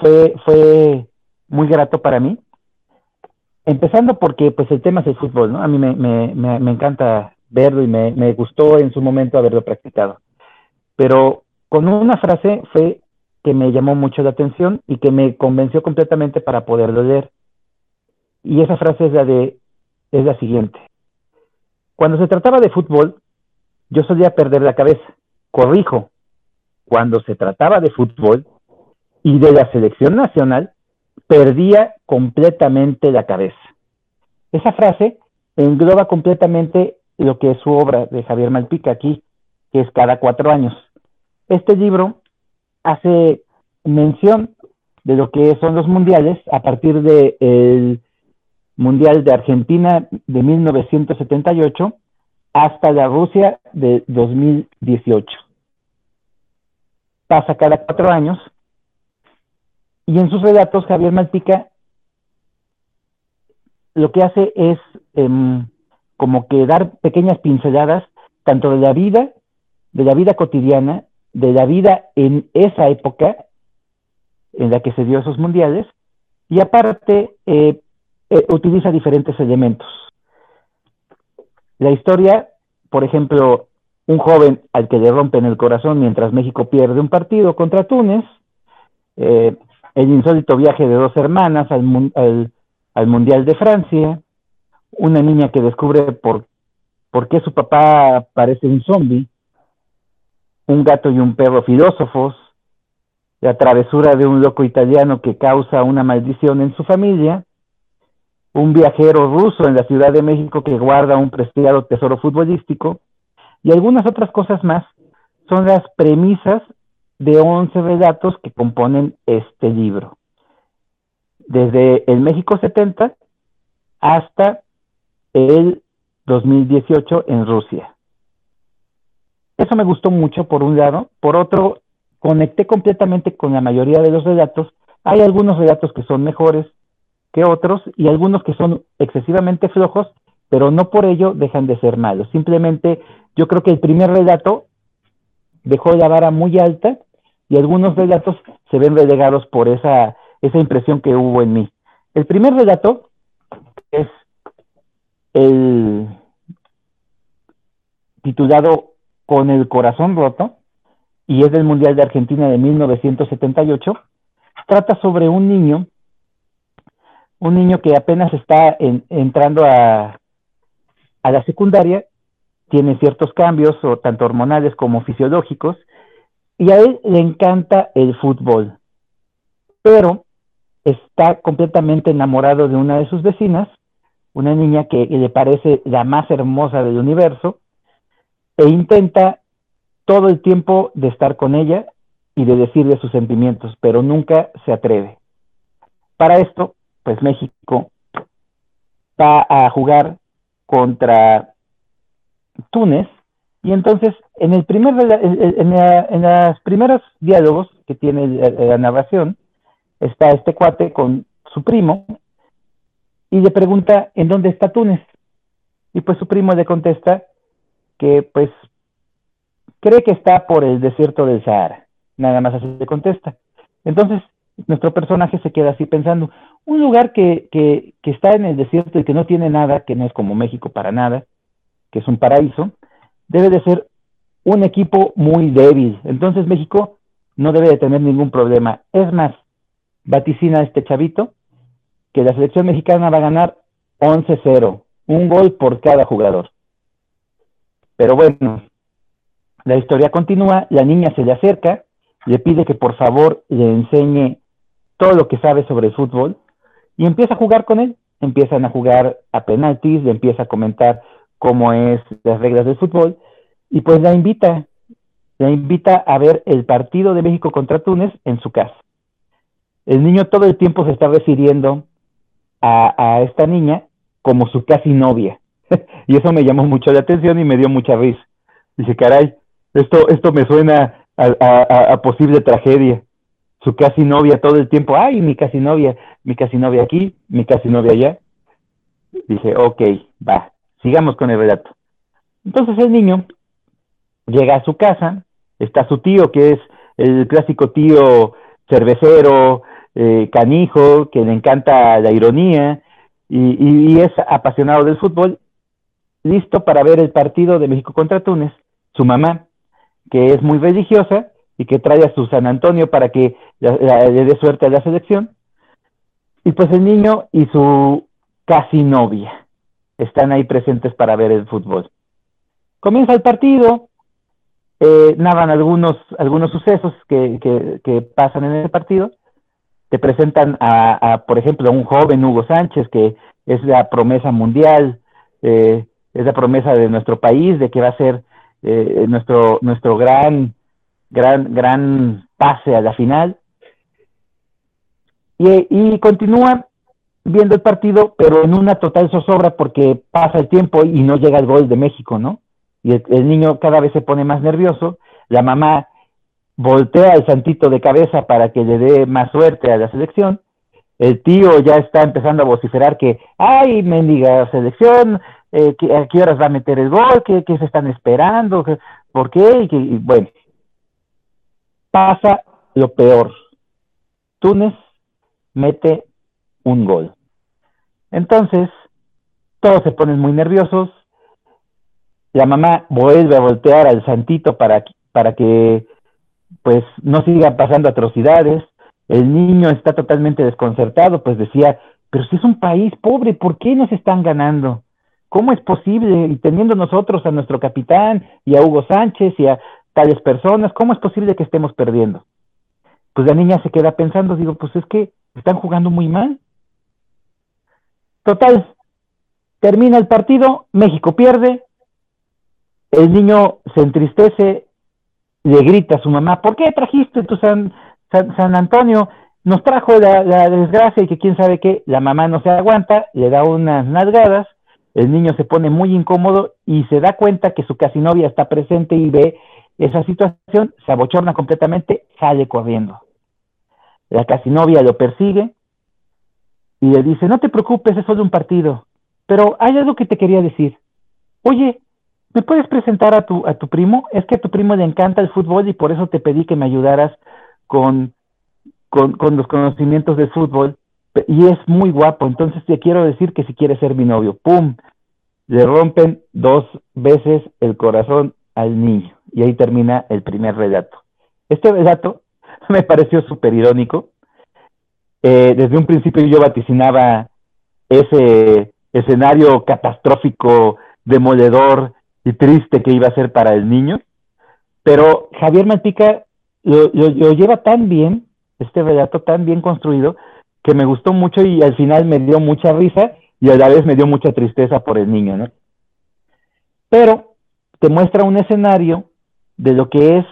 fue, muy grato para mí, empezando porque pues el tema es el fútbol, ¿no? A mí me encanta verlo y me, gustó en su momento haberlo practicado. Pero con una frase fue que me llamó mucho la atención y que me convenció completamente para poderlo leer. Y esa frase es la de es la siguiente. Cuando se trataba de fútbol, yo solía perder la cabeza. Corrijo, cuando se trataba de fútbol y de la selección nacional, perdía completamente la cabeza. Esa frase engloba completamente lo que es su obra de Javier Malpica aquí, que es cada cuatro años. Este libro hace mención de lo que son los mundiales a partir del Mundial de Argentina de 1978 hasta la Rusia de 2018. Pasa cada cuatro años y en sus relatos Javier Malpica lo que hace es em, como que dar pequeñas pinceladas tanto de la vida, de la vida cotidiana de la vida en esa época en la que se dio esos mundiales y aparte eh, eh, utiliza diferentes elementos. La historia, por ejemplo, un joven al que le rompen el corazón mientras México pierde un partido contra Túnez, eh, el insólito viaje de dos hermanas al, al, al, Mundial de Francia, una niña que descubre por, por qué su papá parece un zombie, un gato y un perro filósofos, la travesura de un loco italiano que causa una maldición en su familia, un viajero ruso en la Ciudad de México que guarda un preciado tesoro futbolístico, y algunas otras cosas más, son las premisas de 11 relatos que componen este libro. Desde el México 70 hasta el 2018 en Rusia. Eso me gustó mucho, por un lado. Por otro, conecté completamente con la mayoría de los relatos. Hay algunos relatos que son mejores que otros y algunos que son excesivamente flojos, pero no por ello dejan de ser malos. Simplemente yo creo que el primer relato dejó la vara muy alta y algunos relatos se ven relegados por esa, esa impresión que hubo en mí. El primer relato es el titulado Con el corazón roto y es del Mundial de Argentina de 1978. Trata sobre un niño, un niño que apenas está entrando a, a la secundaria, tiene ciertos cambios, o tanto hormonales como fisiológicos, y a él le encanta el fútbol, pero está completamente enamorado de una de sus vecinas, una niña que le parece la más hermosa del universo, e intenta todo el tiempo de estar con ella y de decirle sus sentimientos, pero nunca se atreve. Para esto, pues México va a jugar contra Túnez y entonces en el primer en, en las primeros diálogos que tiene la narración está este cuate con su primo y le pregunta en dónde está Túnez y pues su primo le contesta que pues cree que está por el desierto del Sahara. Nada más así le contesta. Entonces, nuestro personaje se queda así pensando, un lugar que, que, está en el desierto y que no tiene nada, que no es como México para nada, que es un paraíso, debe de ser un equipo muy débil. Entonces México no debe de tener ningún problema. Es más, vaticina este chavito que la selección mexicana va a ganar 11-0, un gol por cada jugador. Pero bueno, la historia continúa, la niña se le acerca, le pide que por favor le enseñe todo lo que sabe sobre el fútbol y empieza a jugar con él. Empiezan a jugar a penaltis, le empieza a comentar cómo es las reglas del fútbol y pues la invita, la invita a ver el partido de México contra Túnez en su casa. El niño todo el tiempo se está refiriendo a, a esta niña como su casi novia. y eso me llamó mucho la atención y me dio mucha risa. Dice, caray, esto, esto me suena a, posible tragedia. Su casi novia todo el tiempo, ay, mi casi novia, mi casi novia aquí, mi casi novia allá. Dije, ok, va, sigamos con el relato. Entonces el niño llega a su casa, está su tío, que es el clásico tío cervecero, eh, canijo, que le encanta la ironía y, es apasionado del fútbol, listo para ver el partido de México contra Túnez. Su mamá que es muy religiosa y que trae a su San Antonio para que le dé suerte a la selección. Y pues el niño y su casi novia están ahí presentes para ver el fútbol. Comienza el partido, eh, nadan algunos, algunos sucesos que, que, pasan en el partido. Te presentan a, por ejemplo, a un joven Hugo Sánchez, que es la promesa mundial, eh, es la promesa de nuestro país, de que va a ser eh, nuestro, nuestro gran, gran, gran pase a la final. Y, y continúa viendo el partido, pero en una total zozobra porque pasa el tiempo y no llega el gol de México, ¿no? Y el, niño cada vez se pone más nervioso, la mamá voltea el santito de cabeza para que le dé más suerte a la selección, el tío ya está empezando a vociferar que, ay, mendiga selección, eh, a qué horas va a meter el gol, qué, se están esperando, por qué, y, que, bueno, pasa lo peor. Túnez mete un gol. Entonces, todos se ponen muy nerviosos. La mamá vuelve a voltear al santito para, para que pues no sigan pasando atrocidades. El niño está totalmente desconcertado, pues decía, pero si es un país pobre, ¿por qué nos están ganando? ¿Cómo es posible? Y teniendo nosotros a nuestro capitán y a Hugo Sánchez y a tales personas, ¿cómo es posible que estemos perdiendo? Pues la niña se queda pensando, digo, pues es que están jugando muy mal. Total, termina el partido, México pierde, el niño se entristece, le grita a su mamá, ¿por qué trajiste tu San, San, Antonio? Nos trajo la, la, desgracia y que quién sabe qué, la mamá no se aguanta, le da unas nalgadas el niño se pone muy incómodo y se da cuenta que su casi novia está presente y ve esa situación, se abochorna completamente, sale corriendo. La casi novia lo persigue y le dice, no te preocupes, es solo un partido, pero hay algo que te quería decir. Oye, ¿me puedes presentar a tu, a tu primo? Es que a tu primo le encanta el fútbol y por eso te pedí que me ayudaras con, con, con los conocimientos del fútbol y es muy guapo, entonces te quiero decir que si quieres ser mi novio, ¡pum! Le rompen dos veces el corazón al niño y ahí termina el primer relato. Este relato me pareció súper irónico. Eh, desde un principio yo vaticinaba ese escenario catastrófico, demoledor y triste que iba a ser para el niño, pero Javier Mantica lo, lo lleva tan bien, este relato tan bien construido, que me gustó mucho y al final me dio mucha risa y a la vez me dio mucha tristeza por el niño, ¿no? Pero te muestra un escenario de lo que es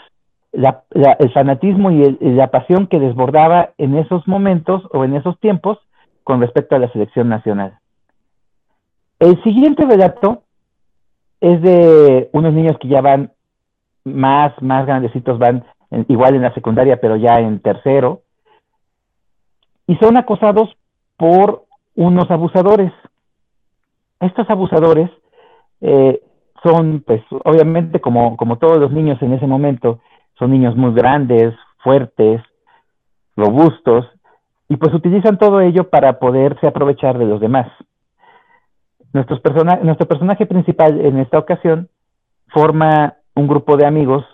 el fanatismo y, la pasión que desbordaba en esos momentos o en esos tiempos con respecto a la selección nacional. El siguiente relato es de unos niños que ya van más, más grandecitos, van igual en la secundaria, pero ya en tercero, y son acosados por unos abusadores. Estos abusadores eh, son, pues, obviamente, como, como todos los niños en ese momento, son niños muy grandes, fuertes, robustos, y pues utilizan todo ello para poderse aprovechar de los demás. Nuestros nuestro personaje principal en esta ocasión forma un grupo de amigos,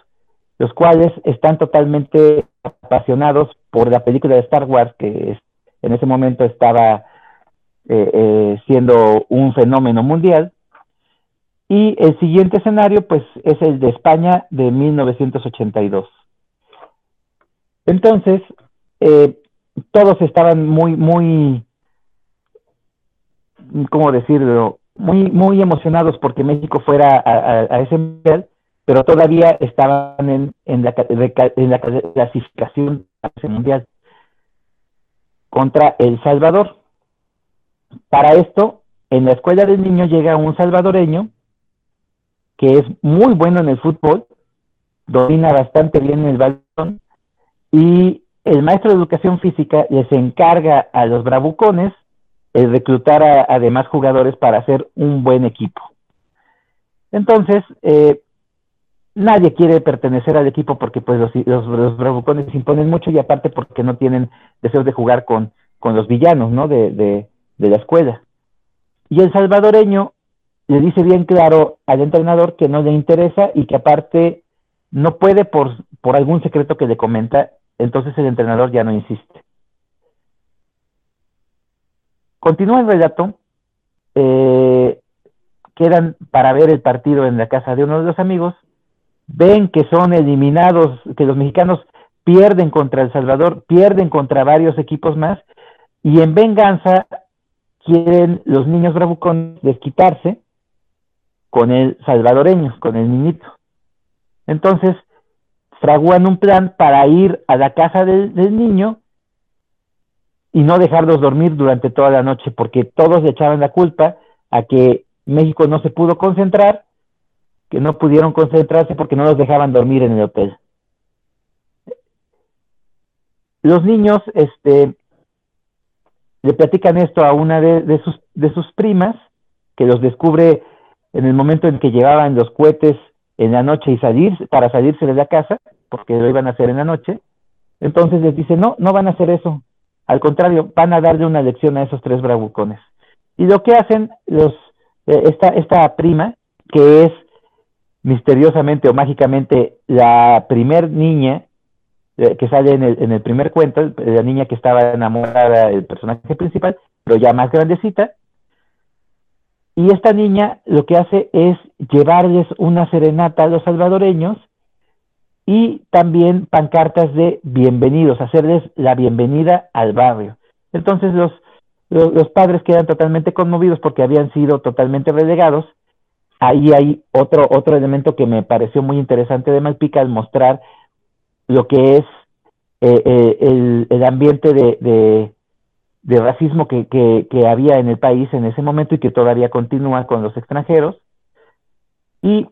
los cuales están totalmente apasionados por la película de Star Wars, que en ese momento estaba eh, eh, siendo un fenómeno mundial, y el siguiente escenario, pues, es el de España de 1982. Entonces, eh, todos estaban muy, muy, ¿cómo decirlo? Muy, muy emocionados porque México fuera a, ese mundial, pero todavía estaban en, en, la, en la clasificación a mundial contra El Salvador. Para esto, en la escuela del niño llega un salvadoreño que es muy bueno en el fútbol, domina bastante bien el balón y el maestro de educación física les encarga a los bravucones el reclutar a, demás jugadores para hacer un buen equipo. Entonces, eh, nadie quiere pertenecer al equipo porque pues los, los, bravucones imponen mucho y aparte porque no tienen deseos de jugar con, con los villanos, ¿no? De, de, de la escuela. Y el salvadoreño le dice bien claro al entrenador que no le interesa y que aparte no puede por, por algún secreto que le comenta, entonces el entrenador ya no insiste. Continúa el relato, eh, quedan para ver el partido en la casa de uno de los amigos, ven que son eliminados, que los mexicanos pierden contra El Salvador, pierden contra varios equipos más, y en venganza quieren los niños bravucones desquitarse con el salvadoreño, con el niñito. Entonces, fraguan un plan para ir a la casa del, niño y no dejarlos dormir durante toda la noche, porque todos le echaban la culpa a que México no se pudo concentrar, que no pudieron concentrarse porque no los dejaban dormir en el hotel. Los niños, este, le platican esto a una de, sus, de sus primas, que los descubre en el momento en que llevaban los cohetes en la noche y salir, para salirse de la casa, porque lo iban a hacer en la noche, entonces les dice, no, no van a hacer eso, al contrario, van a darle una lección a esos tres bravucones. Y lo que hacen los, eh, esta, esta prima, que es misteriosamente o mágicamente la primer niña eh, que sale en el, en el primer cuento, la niña que estaba enamorada del personaje principal, pero ya más grandecita, y esta niña lo que hace es llevarles una serenata a los salvadoreños y también pancartas de bienvenidos, hacerles la bienvenida al barrio. Entonces los, los, padres quedan totalmente conmovidos porque habían sido totalmente relegados. Ahí hay otro, otro elemento que me pareció muy interesante de Malpica al mostrar lo que es eh, eh, el, el, ambiente de, de racismo que, que, había en el país en ese momento y que todavía continúa con los extranjeros, y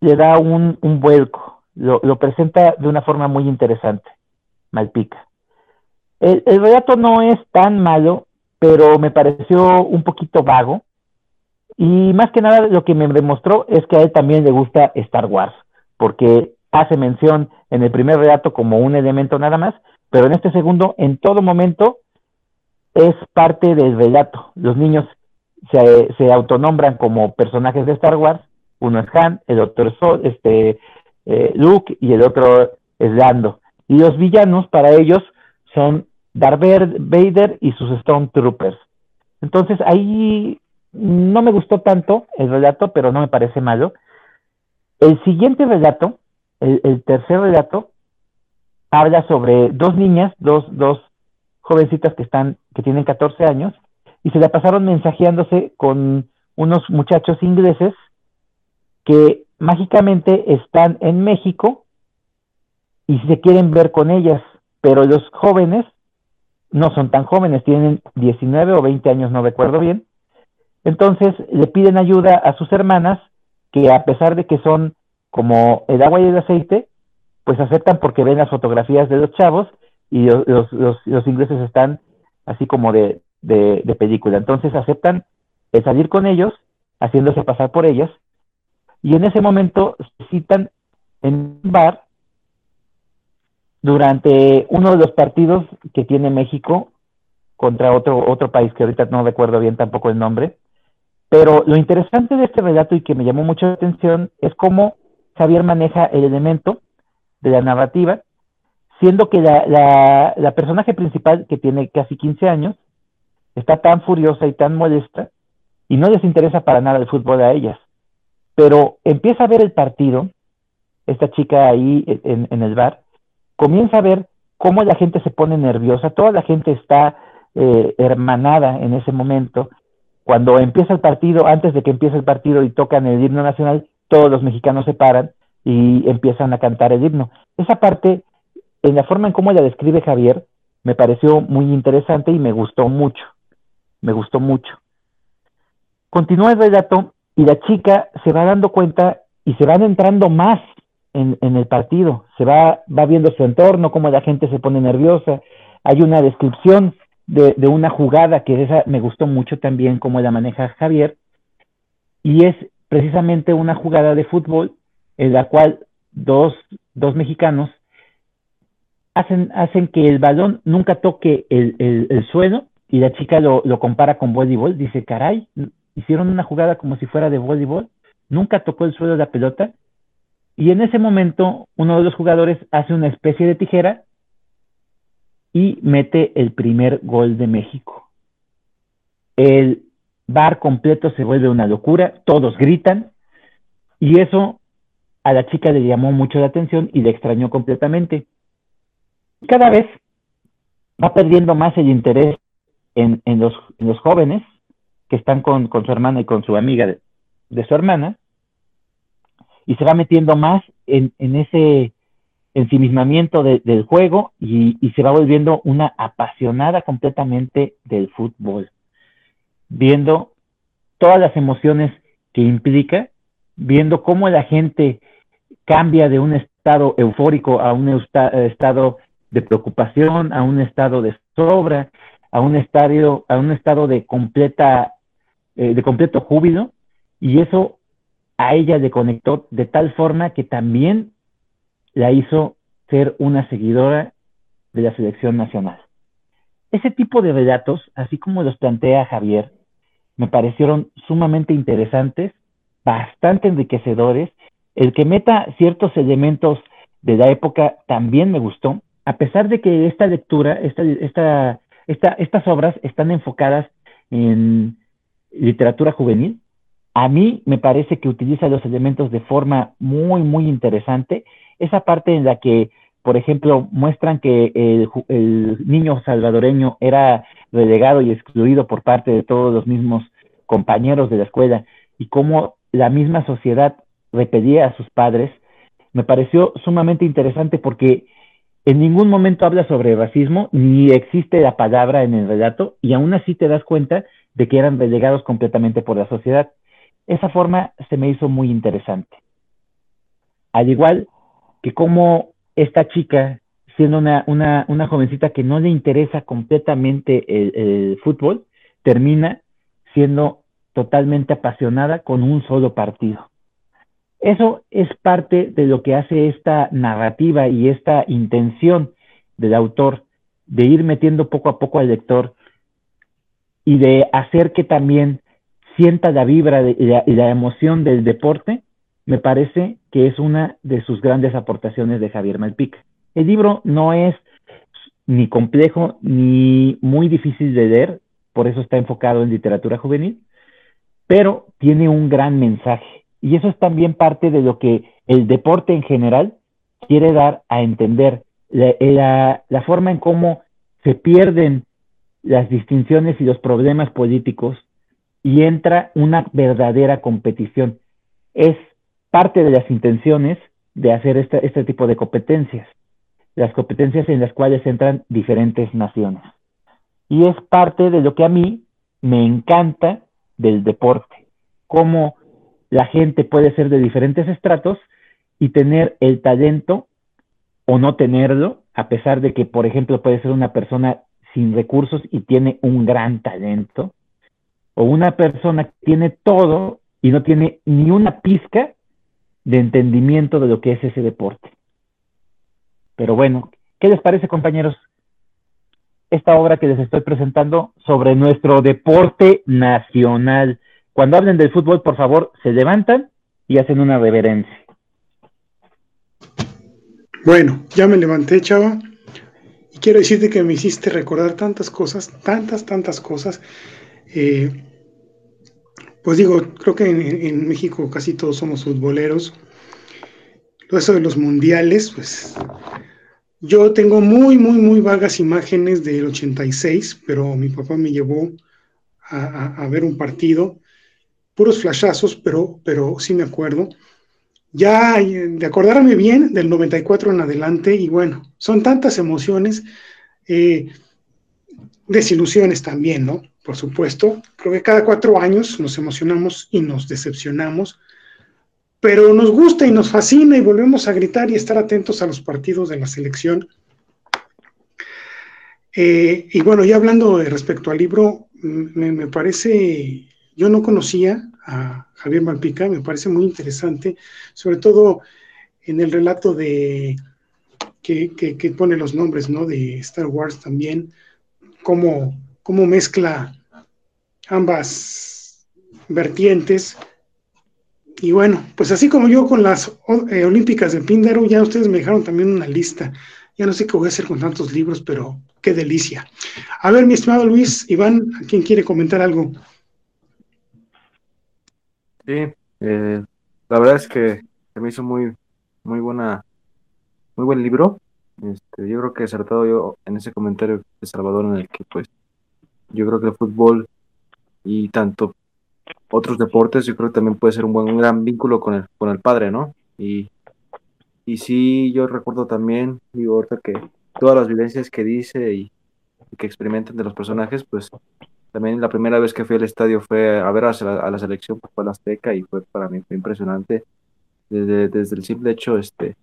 le da un, un vuelco, lo, presenta de una forma muy interesante, Malpica. El, relato no es tan malo, pero me pareció un poquito vago. Y más que nada lo que me demostró es que a él también le gusta Star Wars, porque hace mención en el primer relato como un elemento nada más, pero en este segundo, en todo momento, es parte del relato. Los niños se, se autonombran como personajes de Star Wars, uno es Han, el otro es este, eh, Luke y el otro es Lando. Y los villanos para ellos son Darth Vader y sus Stormtroopers. Entonces ahí no me gustó tanto el relato, pero no me parece malo. El siguiente relato, el, tercer relato, habla sobre dos niñas, dos, dos jovencitas que están, que tienen 14 años, y se la pasaron mensajeándose con unos muchachos ingleses que mágicamente están en México y se quieren ver con ellas, pero los jóvenes no son tan jóvenes, tienen 19 o 20 años, no recuerdo bien. Entonces le piden ayuda a sus hermanas, que a pesar de que son como el agua y el aceite, pues aceptan porque ven las fotografías de los chavos y los, los, ingleses están así como de, de, de película. Entonces aceptan el salir con ellos, haciéndose pasar por ellas, y en ese momento se citan en un bar durante uno de los partidos que tiene México contra otro, otro país que ahorita no recuerdo bien tampoco el nombre. Pero lo interesante de este relato y que me llamó mucho la atención es cómo Javier maneja el elemento de la narrativa, siendo que la, la, la personaje principal, que tiene casi 15 años, está tan furiosa y tan molesta y no les interesa para nada el fútbol a ellas. Pero empieza a ver el partido, esta chica ahí en, en el bar, comienza a ver cómo la gente se pone nerviosa, toda la gente está eh, hermanada en ese momento. Cuando empieza el partido, antes de que empiece el partido y tocan el himno nacional, todos los mexicanos se paran y empiezan a cantar el himno. Esa parte, en la forma en cómo la describe Javier, me pareció muy interesante y me gustó mucho. Me gustó mucho. Continúa el relato y la chica se va dando cuenta y se van entrando más en, el partido. Se va, va viendo su entorno, cómo la gente se pone nerviosa. Hay una descripción de, una jugada que esa me gustó mucho también, cómo la maneja Javier. Y es precisamente una jugada de fútbol en la cual dos, dos mexicanos hacen, hacen que el balón nunca toque el, el, suelo y la chica lo, lo compara con voleibol. Dice, caray, hicieron una jugada como si fuera de voleibol, nunca tocó el suelo la pelota y en ese momento, uno de los jugadores hace una especie de tijera y mete el primer gol de México. El bar completo se vuelve una locura, todos gritan y eso a la chica le llamó mucho la atención y le extrañó completamente. Cada vez va perdiendo más el interés en, los, jóvenes que están con, su hermana y con su amiga de su hermana y se va metiendo más en, ese ensimismamiento del juego y, se va volviendo una apasionada completamente del fútbol, viendo todas las emociones que implica, viendo cómo la gente cambia de un estado eufórico a un estado de preocupación, a un estado de sobra, a un estadio, a un estado de completa, eh, de completo júbilo, y eso a ella le conectó de tal forma que también la hizo ser una seguidora de la selección nacional. Ese tipo de relatos, así como los plantea Javier, me parecieron sumamente interesantes, bastante enriquecedores. El que meta ciertos elementos de la época también me gustó, a pesar de que esta lectura, esta, esta, esta, estas obras están enfocadas en literatura juvenil, a mí me parece que utiliza los elementos de forma muy, muy interesante. Esa parte en la que, por ejemplo, muestran que el, niño salvadoreño era relegado y excluido por parte de todos los mismos compañeros de la escuela y cómo la misma sociedad repetía a sus padres, me pareció sumamente interesante porque en ningún momento habla sobre racismo ni existe la palabra en el relato y aún así te das cuenta de que eran relegados completamente por la sociedad. Esa forma se me hizo muy interesante. Al igual que como esta chica, siendo una, una, jovencita que no le interesa completamente el, el fútbol, termina siendo totalmente apasionada con un solo partido. Eso es parte de lo que hace esta narrativa y esta intención del autor de ir metiendo poco a poco al lector y de hacer que también sienta la vibra y la, la, emoción del deporte, me parece que es una de sus grandes aportaciones de Javier Malpica. El libro no es ni complejo ni muy difícil de leer, por eso está enfocado en literatura juvenil, pero tiene un gran mensaje. Y eso es también parte de lo que el deporte en general quiere dar a entender, la, la, la forma en cómo se pierden las distinciones y los problemas políticos y entra una verdadera competición. Es parte de las intenciones de hacer este, este tipo de competencias, las competencias en las cuales entran diferentes naciones. Y es parte de lo que a mí me encanta del deporte, cómo la gente puede ser de diferentes estratos y tener el talento o no tenerlo, a pesar de que, por ejemplo, puede ser una persona sin recursos y tiene un gran talento, o una persona que tiene todo y no tiene ni una pizca de entendimiento de lo que es ese deporte. Pero bueno, ¿qué les parece, compañeros? Esta obra que les estoy presentando sobre nuestro deporte nacional. Cuando hablen del fútbol, por favor, se levantan y hacen una reverencia. Bueno, ya me levanté, chava. Y quiero decirte que me hiciste recordar tantas cosas, tantas, tantas cosas. Eh, pues digo, creo que en, México casi todos somos futboleros. Eso de los mundiales, pues yo tengo muy, muy, muy vagas imágenes del 86, pero mi papá me llevó a ver un partido, puros flashazos, pero, pero sí me acuerdo. Ya de acordarme bien del 94 en adelante, y bueno, son tantas emociones, eh, desilusiones también, ¿no? Por supuesto, creo que cada cuatro años nos emocionamos y nos decepcionamos, pero nos gusta y nos fascina y volvemos a gritar y estar atentos a los partidos de la selección. Eh, y bueno, ya hablando respecto al libro, me, me, parece, yo no conocía a Javier Malpica, me parece muy interesante, sobre todo en el relato de que pone los nombres, ¿no? De Star Wars también, cómo, cómo mezcla ambas vertientes y bueno, pues así como yo con las eh, Olímpicas de Píndaro, ya ustedes me dejaron también una lista. Ya no sé qué voy a hacer con tantos libros, pero qué delicia. A ver, mi estimado Luis, Iván, ¿a quién quiere comentar algo? Sí, eh, la verdad es que se me hizo muy, muy buena, muy buen libro. Este, yo creo que he acertado yo en ese comentario de Salvador en el que pues yo creo que el fútbol y tanto otros deportes, yo creo que también puede ser un buen un gran vínculo con el, con el padre, ¿no? Y, y sí, yo recuerdo también, digo, ahorita que todas las vivencias que dice y, y, que experimentan de los personajes, pues también la primera vez que fui al estadio fue a ver a la, a la selección, pues fue a la Azteca y fue para mí fue impresionante desde, desde el simple hecho, este,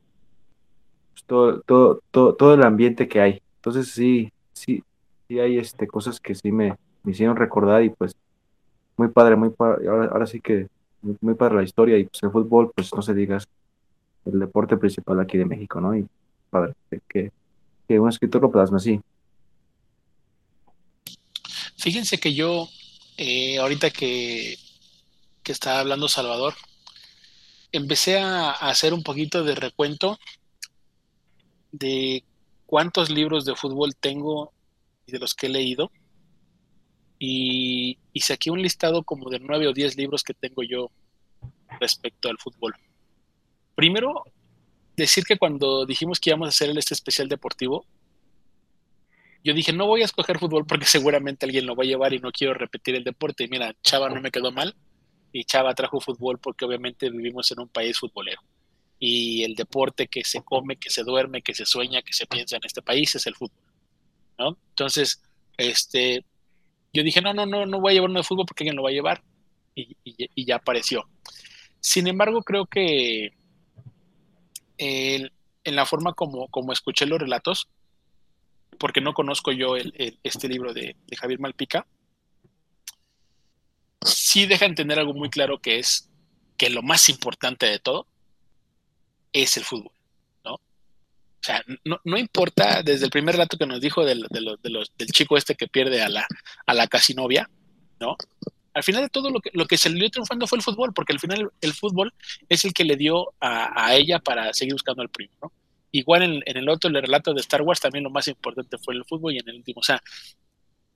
pues todo, todo, todo, todo el ambiente que hay. Entonces sí, sí, sí hay este, cosas que sí me, me hicieron recordar y pues muy padre, muy padre. Ahora, ahora sí que muy, muy padre la historia y pues el fútbol, pues no se digas el deporte principal aquí de México, ¿no? Y padre, que, que un escritor lo plasma así. Fíjense que yo, eh, ahorita que, que estaba hablando Salvador, empecé a, a hacer un poquito de recuento de cuántos libros de fútbol tengo y de los que he leído y, y saqué un listado como de nueve o diez libros que tengo yo respecto al fútbol. Primero, decir que cuando dijimos que íbamos a hacer este especial deportivo, yo dije, no voy a escoger fútbol porque seguramente alguien lo va a llevar y no quiero repetir el deporte. Y mira, Chava no me quedó mal y Chava trajo fútbol porque obviamente vivimos en un país futbolero. Y el deporte que se come, que se duerme, que se sueña, que se piensa en este país es el fútbol. ¿no? Entonces, este, yo dije, no, no, no, no voy a llevar uno de fútbol porque alguien lo va a llevar. Y, ya apareció. Sin embargo, creo que en la forma como, como escuché los relatos, porque no conozco yo este libro de, Javier Malpica, sí deja entender algo muy claro que es que lo más importante de todo es el fútbol, sea, no, importa desde el primer relato que nos dijo del, del chico este que pierde a la, a la casi novia, ¿no? Al final de todo lo que, lo que dio triunfando fue el fútbol, porque al final el fútbol es el que le dio a, ella para seguir buscando al primo, ¿no? Igual en, el otro, el relato de Star Wars, también lo más importante fue el fútbol y en el último, o sea,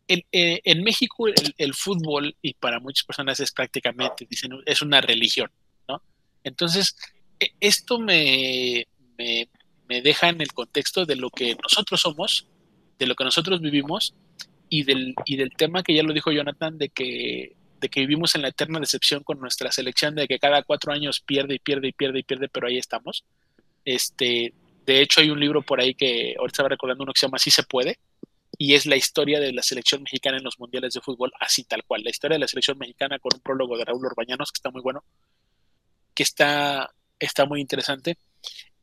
en, eh, en México el, fútbol, y para muchas personas es prácticamente, dicen, es una religión, ¿no? Entonces, e, esto me, me, me deja en el contexto de lo que nosotros somos, de lo que nosotros vivimos y del, y del tema que ya lo dijo Jonathan, de que, de que vivimos en la eterna decepción con nuestra selección, de que cada cuatro años pierde y pierde y pierde y pierde, pero ahí estamos. Este, de hecho, hay un libro por ahí que ahorita estaba recordando uno que se llama Así se puede, y es la historia de la selección mexicana en los mundiales de fútbol, así tal cual. La historia de la selección mexicana con un prólogo de Raúl Orbañanos, que está muy bueno, que está, está muy interesante.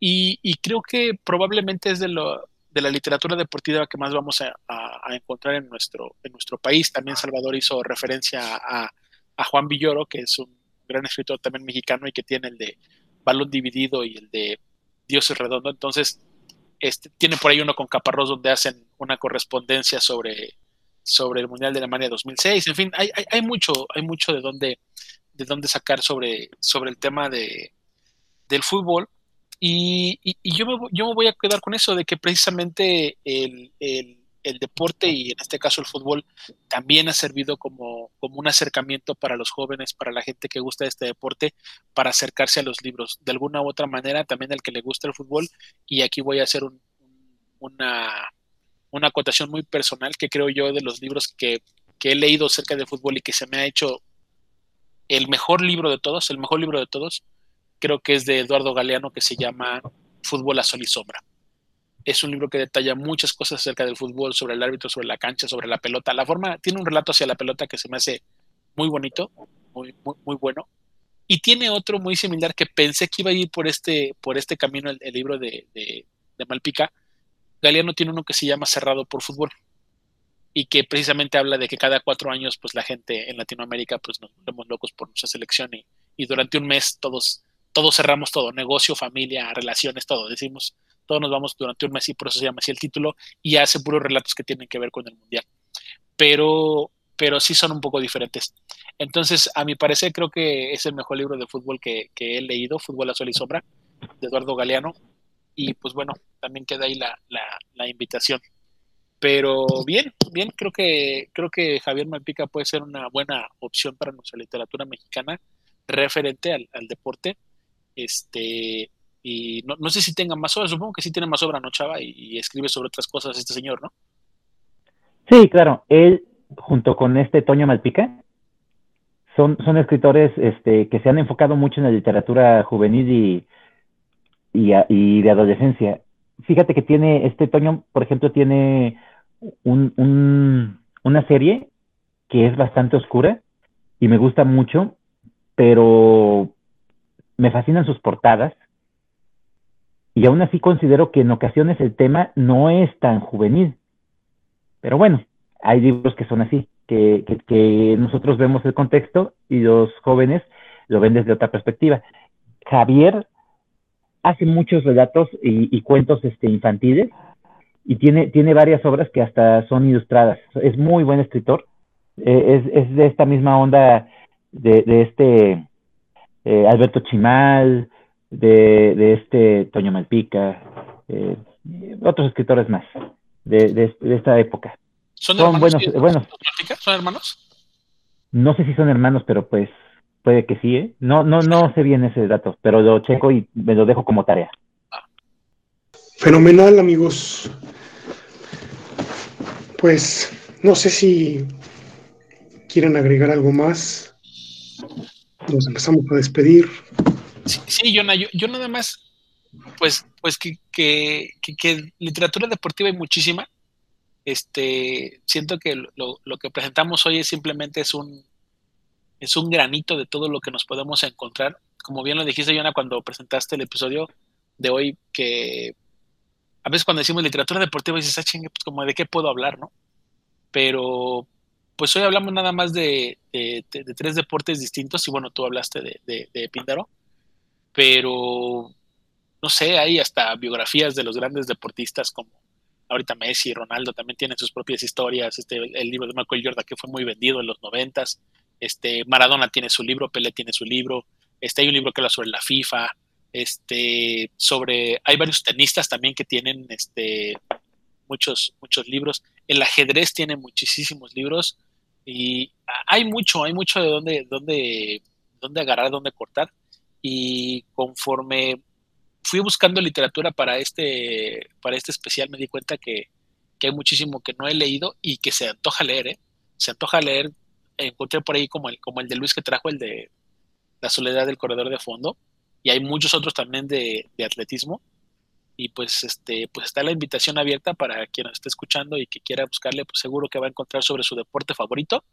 Y, y creo que probablemente es de, lo, de la literatura deportiva que más vamos a, encontrar en nuestro, en nuestro país. También Salvador hizo referencia a, Juan Villoro, que es un gran escritor también mexicano y que tiene el de Balón Dividido y el de Dios es Redondo. Entonces, este, tiene por ahí uno con Caparrós donde hacen una correspondencia sobre, sobre el Mundial de Alemania 2006. En fin, hay, hay, mucho, hay mucho de dónde, de dónde sacar sobre, sobre el tema de, del fútbol. Y, yo, me, yo, me, voy a quedar con eso, de que precisamente el, deporte y en este caso el fútbol también ha servido como, como, un acercamiento para los jóvenes, para la gente que gusta este deporte, para acercarse a los libros. De alguna u otra manera, también el que le gusta el fútbol, y aquí voy a hacer una, una acotación muy personal que creo yo de los libros que, que he leído acerca de fútbol y que se me ha hecho el mejor libro de todos, el mejor libro de todos, creo que es de Eduardo Galeano, que se llama Fútbol a Sol y Sombra. Es un libro que detalla muchas cosas acerca del fútbol, sobre el árbitro, sobre la cancha, sobre la pelota. La forma, tiene un relato hacia la pelota que se me hace muy bonito, muy, muy, bueno. Y tiene otro muy similar que pensé que iba a ir por este, por este camino, el, libro de, de, Malpica. Galeano tiene uno que se llama Cerrado por Fútbol y que precisamente habla de que cada cuatro años pues la gente en Latinoamérica pues nos volvemos locos por nuestra selección y, y durante un mes todos todos cerramos todo, negocio, familia, relaciones, todo. Decimos, todos nos vamos durante un mes y por eso se llama así el título y hace puros relatos que tienen que ver con el mundial. Pero, pero sí son un poco diferentes. Entonces, a mi parecer, creo que es el mejor libro de fútbol que, he leído, Fútbol a Sol y Sombra, de Eduardo Galeano. Y pues bueno, también queda ahí la, la, invitación. Pero bien, bien, creo que, creo que Javier Malpica puede ser una buena opción para nuestra literatura mexicana referente al deporte este, y no, no, sé si tenga más obras, supongo que sí tiene más obra, ¿no, Chava? Y, escribe sobre otras cosas este señor, ¿no? Sí, claro. Él, junto con este Toño Malpica, son, son escritores este, que se han enfocado mucho en la literatura juvenil y, y, de adolescencia. Fíjate que tiene, este Toño, por ejemplo, tiene un, un, una serie que es bastante oscura y me gusta mucho, pero me fascinan sus portadas y aún así considero que en ocasiones el tema no es tan juvenil. Pero bueno, hay libros que son así, que, nosotros vemos el contexto y los jóvenes lo ven desde otra perspectiva. Javier hace muchos relatos y, cuentos este, infantiles y tiene, tiene varias obras que hasta son ilustradas. Es muy buen escritor. Eh, es, es, de esta misma onda de este eh, Alberto Chimal, de, de, este Toño Malpica, eh, otros escritores más de, de, esta época. ¿Son, hermanos, buenos, ¿Son hermanos? No sé si son hermanos, pero pues puede que sí, ¿eh? No, no, no sé bien ese dato, pero lo checo y me lo dejo como tarea. Fenomenal, amigos. Pues no sé si quieren agregar algo más nos empezamos a despedir. Sí, sí Jonah, yo, nada más, pues, pues que, que, literatura deportiva hay muchísima. Este, siento que lo, lo, que presentamos hoy es simplemente es un, es un granito de todo lo que nos podemos encontrar. Como bien lo dijiste, Jonah, cuando presentaste el episodio, de hoy que a veces cuando decimos literatura deportiva dices, ah, chingue, pues como de qué puedo hablar, ¿no? Pero pues hoy hablamos nada más de, tres deportes distintos y bueno, tú hablaste de, de, Píndaro, pero no sé, hay hasta biografías de los grandes deportistas como ahorita Messi, Ronaldo también tienen sus propias historias, este, el libro de Michael Jordan que fue muy vendido en los noventas, este, Maradona tiene su libro, Pelé tiene su libro, este, hay un libro que habla sobre la FIFA, este, sobre, hay varios tenistas también que tienen este, muchos, muchos libros, el ajedrez tiene muchísimos libros y hay mucho, hay mucho de dónde, dónde, dónde agarrar, dónde cortar y conforme fui buscando literatura para este, para este especial me di cuenta que, que, hay muchísimo que no he leído y que se antoja leer, ¿eh? Se antoja leer, encontré por ahí como el, como el de Luis que trajo el de La soledad del corredor de fondo, y hay muchos otros también de, atletismo. Y pues este, pues está la invitación abierta para quien nos esté escuchando y que quiera buscarle, pues seguro que va a encontrar sobre su deporte favorito.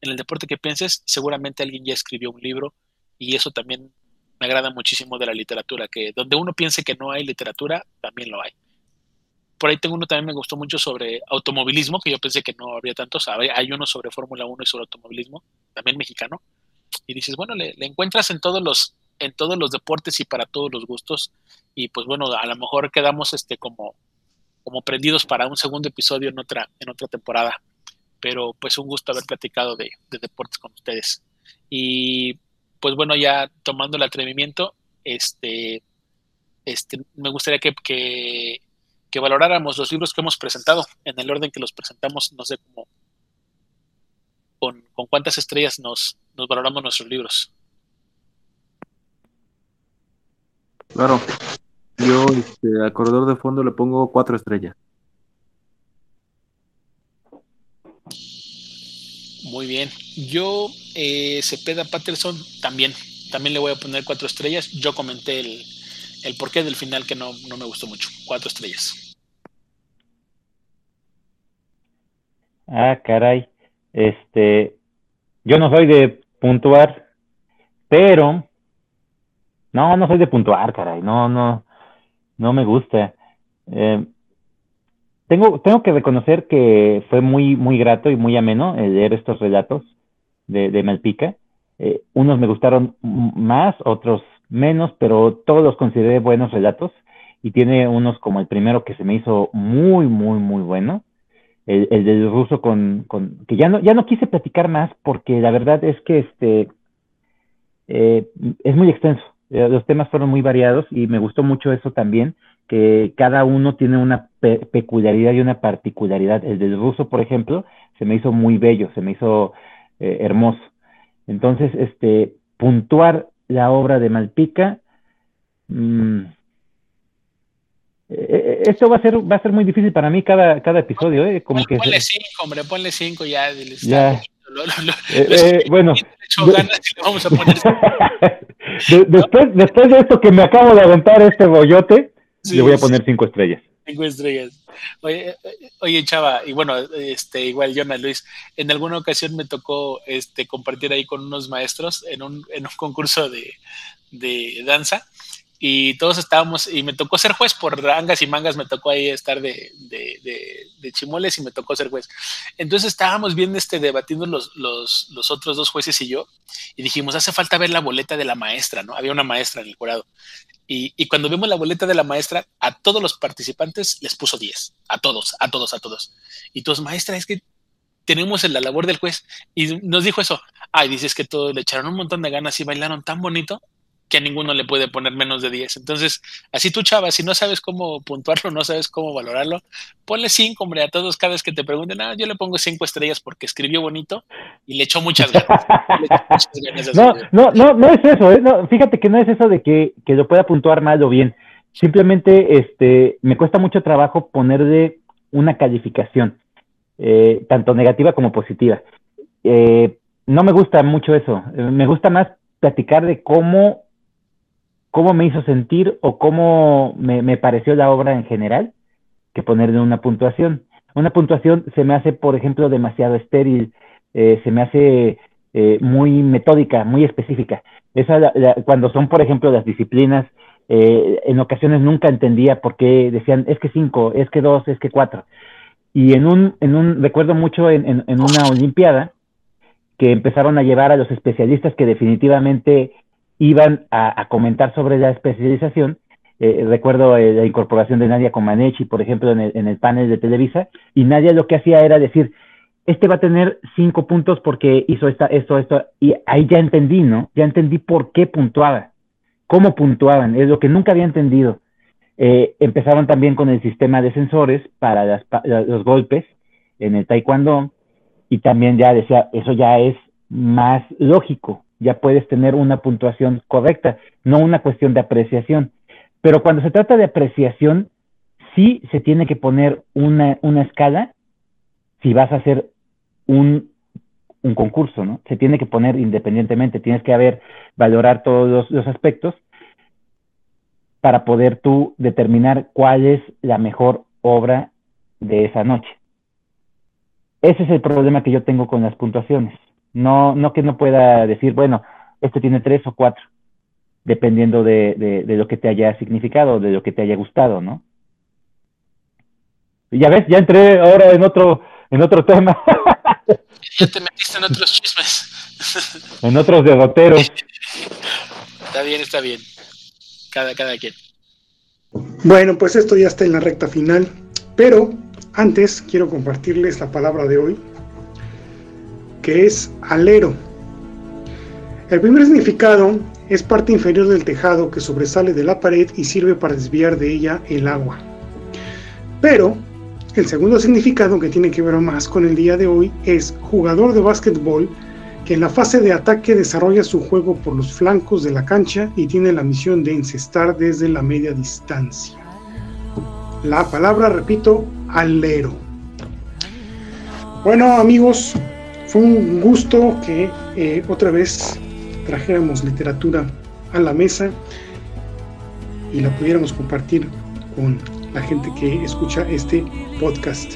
En el deporte que pienses, seguramente alguien ya escribió un libro y eso también me agrada muchísimo de la literatura, que donde uno piense que no hay literatura, también lo hay. Por ahí tengo uno también me gustó mucho sobre automovilismo, que yo pensé que no habría tantos. Hay uno sobre Fórmula 1 y sobre automovilismo, también mexicano. Y dices, bueno, le encuentras en todos los en todos los deportes y para todos los gustos. Y pues bueno, a lo mejor quedamos este como, como prendidos para un segundo episodio en otra, en otra temporada. Pero pues un gusto haber platicado de, deportes con ustedes. Y pues bueno, ya tomando el atrevimiento, este, este, me gustaría que, que, valoráramos los libros que hemos presentado en el orden que los presentamos, no sé cómo, con, con cuántas estrellas nos, nos valoramos nuestros libros. Claro. Yo este, al corredor de fondo le pongo cuatro estrellas. Muy bien. Yo, eh, Cepeda Patterson, también. También le voy a poner cuatro estrellas. Yo comenté el, el porqué del final que no, no me gustó mucho. Cuatro estrellas. Ah, caray. Este, yo no soy de puntuar, pero no, no soy de puntuar, caray. No, no, no me gusta. Eh, tengo, tengo que reconocer que fue muy, muy grato y muy ameno leer estos relatos de, de Malpica. Eh, unos me gustaron más, otros menos, pero todos los consideré buenos relatos. Y tiene unos como el primero que se me hizo muy, muy, muy bueno. El, el del ruso con, con, que ya no, ya no quise platicar más porque la verdad es que este eh, es muy extenso. Eh, los temas fueron muy variados y me gustó mucho eso también, que cada uno tiene una peculiaridad y una particularidad. El del ruso, por ejemplo, se me hizo muy bello, se me hizo eh, hermoso. Entonces, este, puntuar la obra de Malpica, mm, eh, esto va a ser va a ser muy difícil para mí cada, cada episodio, ¿eh? Como ponle, que ponle cinco, hombre, ponle cinco ya. ya. bueno, vamos a poner después, después de esto que me acabo de aventar este bollote, le voy a poner cinco estrellas. Cinco estrellas. Oye, oye, Chava, y bueno, este, igual Jonah Luis, en alguna ocasión me tocó este, compartir ahí con unos maestros en un, en un concurso de, de danza y todos estábamos, y me tocó ser juez por rangas y mangas, me tocó ahí estar de, de, de, chimoles y me tocó ser juez. Entonces estábamos viendo este, debatiendo los, los, los, otros dos jueces y yo, y dijimos, hace falta ver la boleta de la maestra, ¿no? Había una maestra en el jurado. Y, y cuando vimos la boleta de la maestra, a todos los participantes les puso 10, a todos, a todos, a todos. Y todos, maestra, es que tenemos en la labor del juez. Y nos dijo eso, ay, dices que todos le echaron un montón de ganas y bailaron tan bonito que a ninguno le puede poner menos de 10. Entonces, así tú, chava, si no sabes cómo puntuarlo, no sabes cómo valorarlo, ponle 5, hombre, a todos cada vez que te pregunten, ah, yo le pongo 5 estrellas porque escribió bonito y le echó muchas ganas. no, no, no, no es eso, ¿eh? fíjate que no es eso de que, que, lo pueda puntuar mal o bien. Simplemente este, me cuesta mucho trabajo ponerle una calificación, eh, tanto negativa como positiva. Eh, no me gusta mucho eso. Me gusta más platicar de cómo cómo me hizo sentir o cómo me, pareció la obra en general que ponerle una puntuación. Una puntuación se me hace, por ejemplo, demasiado estéril, eh, se me hace eh, muy metódica, muy específica. Esa, cuando son, por ejemplo, las disciplinas Eh, en ocasiones nunca entendía por qué decían, es que cinco, es que dos, es que cuatro. Y en un, en un recuerdo mucho en, una Olimpiada, que empezaron a llevar a los especialistas que definitivamente iban a, comentar sobre la especialización. Eh, recuerdo eh, la incorporación de Nadia Comaneci, por ejemplo, en el, panel de Televisa, y Nadia lo que hacía era decir, este va a tener cinco puntos porque hizo esta, esto, esto, y ahí ya entendí, ¿no? Ya entendí por qué puntuaba, cómo puntuaban, es lo que nunca había entendido. Eh, empezaron también con el sistema de sensores para los golpes en el taekwondo, y también ya decía, eso ya es más lógico, ya puedes tener una puntuación correcta, no una cuestión de apreciación. Pero cuando se trata de apreciación, sí se tiene que poner una, una escala si vas a hacer un, un, concurso, ¿no? Se tiene que poner independientemente, tienes que haber, valorar todos los, aspectos para poder tú determinar cuál es la mejor obra de esa noche. Ese es el problema que yo tengo con las puntuaciones. No, no que no pueda decir, bueno, este tiene tres o cuatro, dependiendo de, de, de lo que te haya significado, de lo que te haya gustado, ¿no? ya ves, ya entré ahora en otro, en otro tema. ya te metiste en otros chismes. en otros derroteros. está bien, está bien. Cada, cada quien. Bueno, pues esto ya está en la recta final, pero antes quiero compartirles la palabra de hoy, que es alero. El primer significado es parte inferior del tejado que sobresale de la pared y sirve para desviar de ella el agua. Pero el segundo significado que tiene que ver más con el día de hoy es jugador de básquetbol que en la fase de ataque desarrolla su juego por los flancos de la cancha y tiene la misión de encestar desde la media distancia. La palabra, repito, alero. Bueno amigos, fue un gusto que eh, otra vez trajéramos literatura a la mesa y la pudiéramos compartir con la gente que escucha este podcast.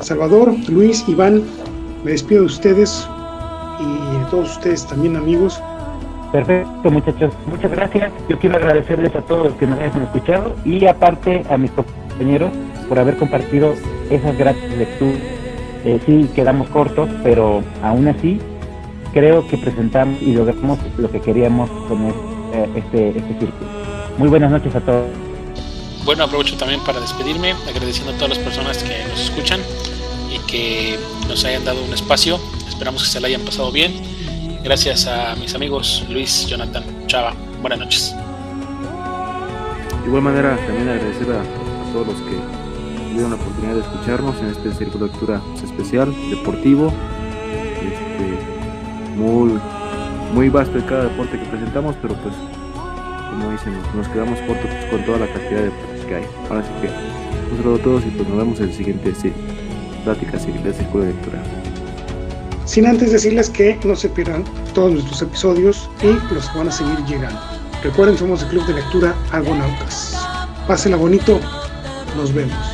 Salvador, Luis, Iván, me despido de ustedes y de todos ustedes también amigos. Perfecto muchachos, muchas gracias. Yo quiero agradecerles a todos los que nos hayan escuchado y aparte a mis compañeros por haber compartido esas gratis lecturas. Eh, sí, quedamos cortos, pero aún así creo que presentamos y logramos lo que queríamos con eh, este, este círculo. Muy buenas noches a todos bueno, aprovecho también para despedirme, agradeciendo a todas las personas que nos escuchan y que nos hayan dado un espacio. Esperamos que se la hayan pasado bien. Gracias a mis amigos Luis, Jonathan, Chava. Buenas noches. De igual manera, también agradecer a, todos los que tuvieron la oportunidad de escucharnos en este círculo de lectura especial, deportivo, este, muy, muy vasto en cada deporte que presentamos, pero pues como dicen, nos quedamos cortos con toda la cantidad de que hay. Ahora sí que un saludo a todos y pues nos vemos en el siguiente sí, plática de Círculo de Lectura. Sin antes decirles que no se pierdan todos nuestros episodios y los que van a seguir llegando. Recuerden, somos el Club de Lectura Argonautas. Pásenla bonito, nos vemos.